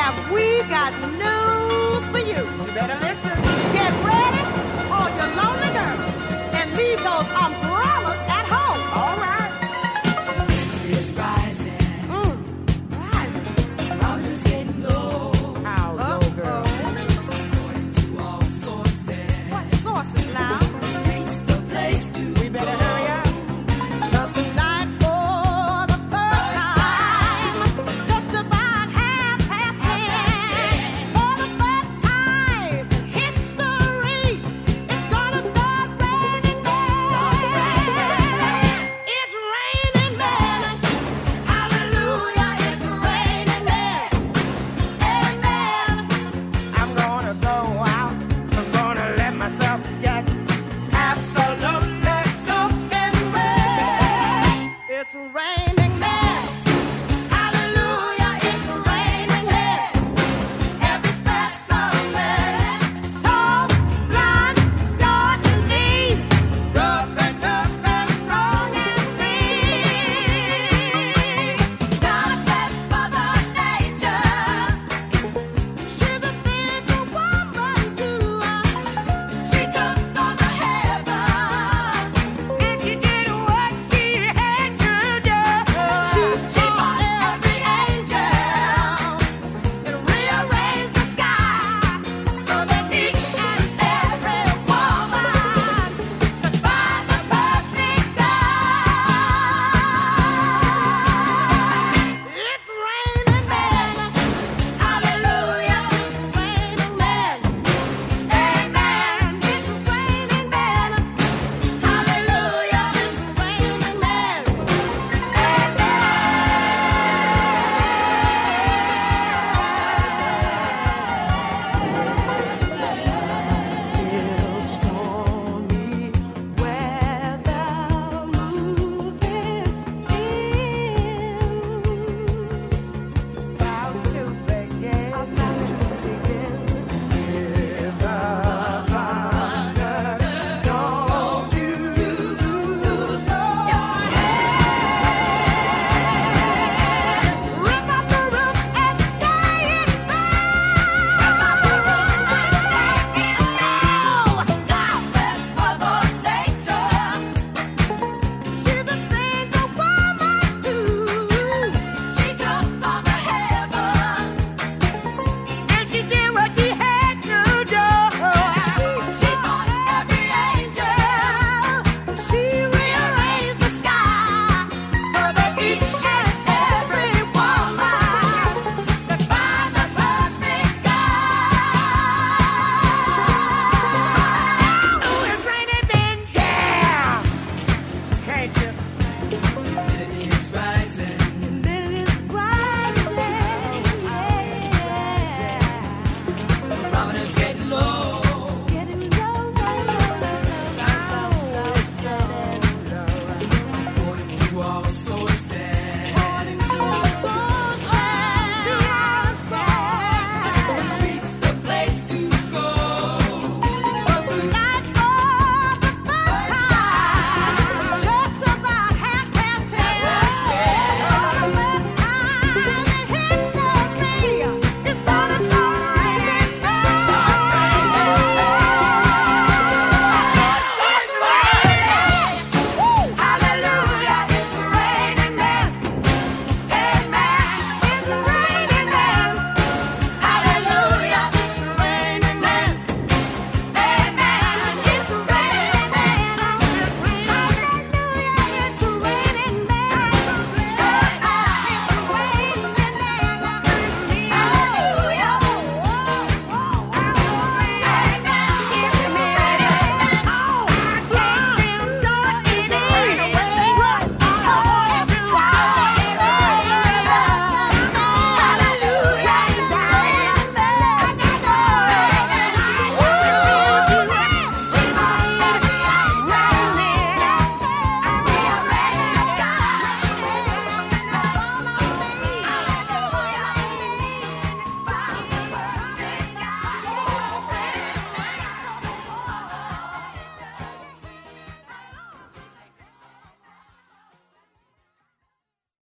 Have we got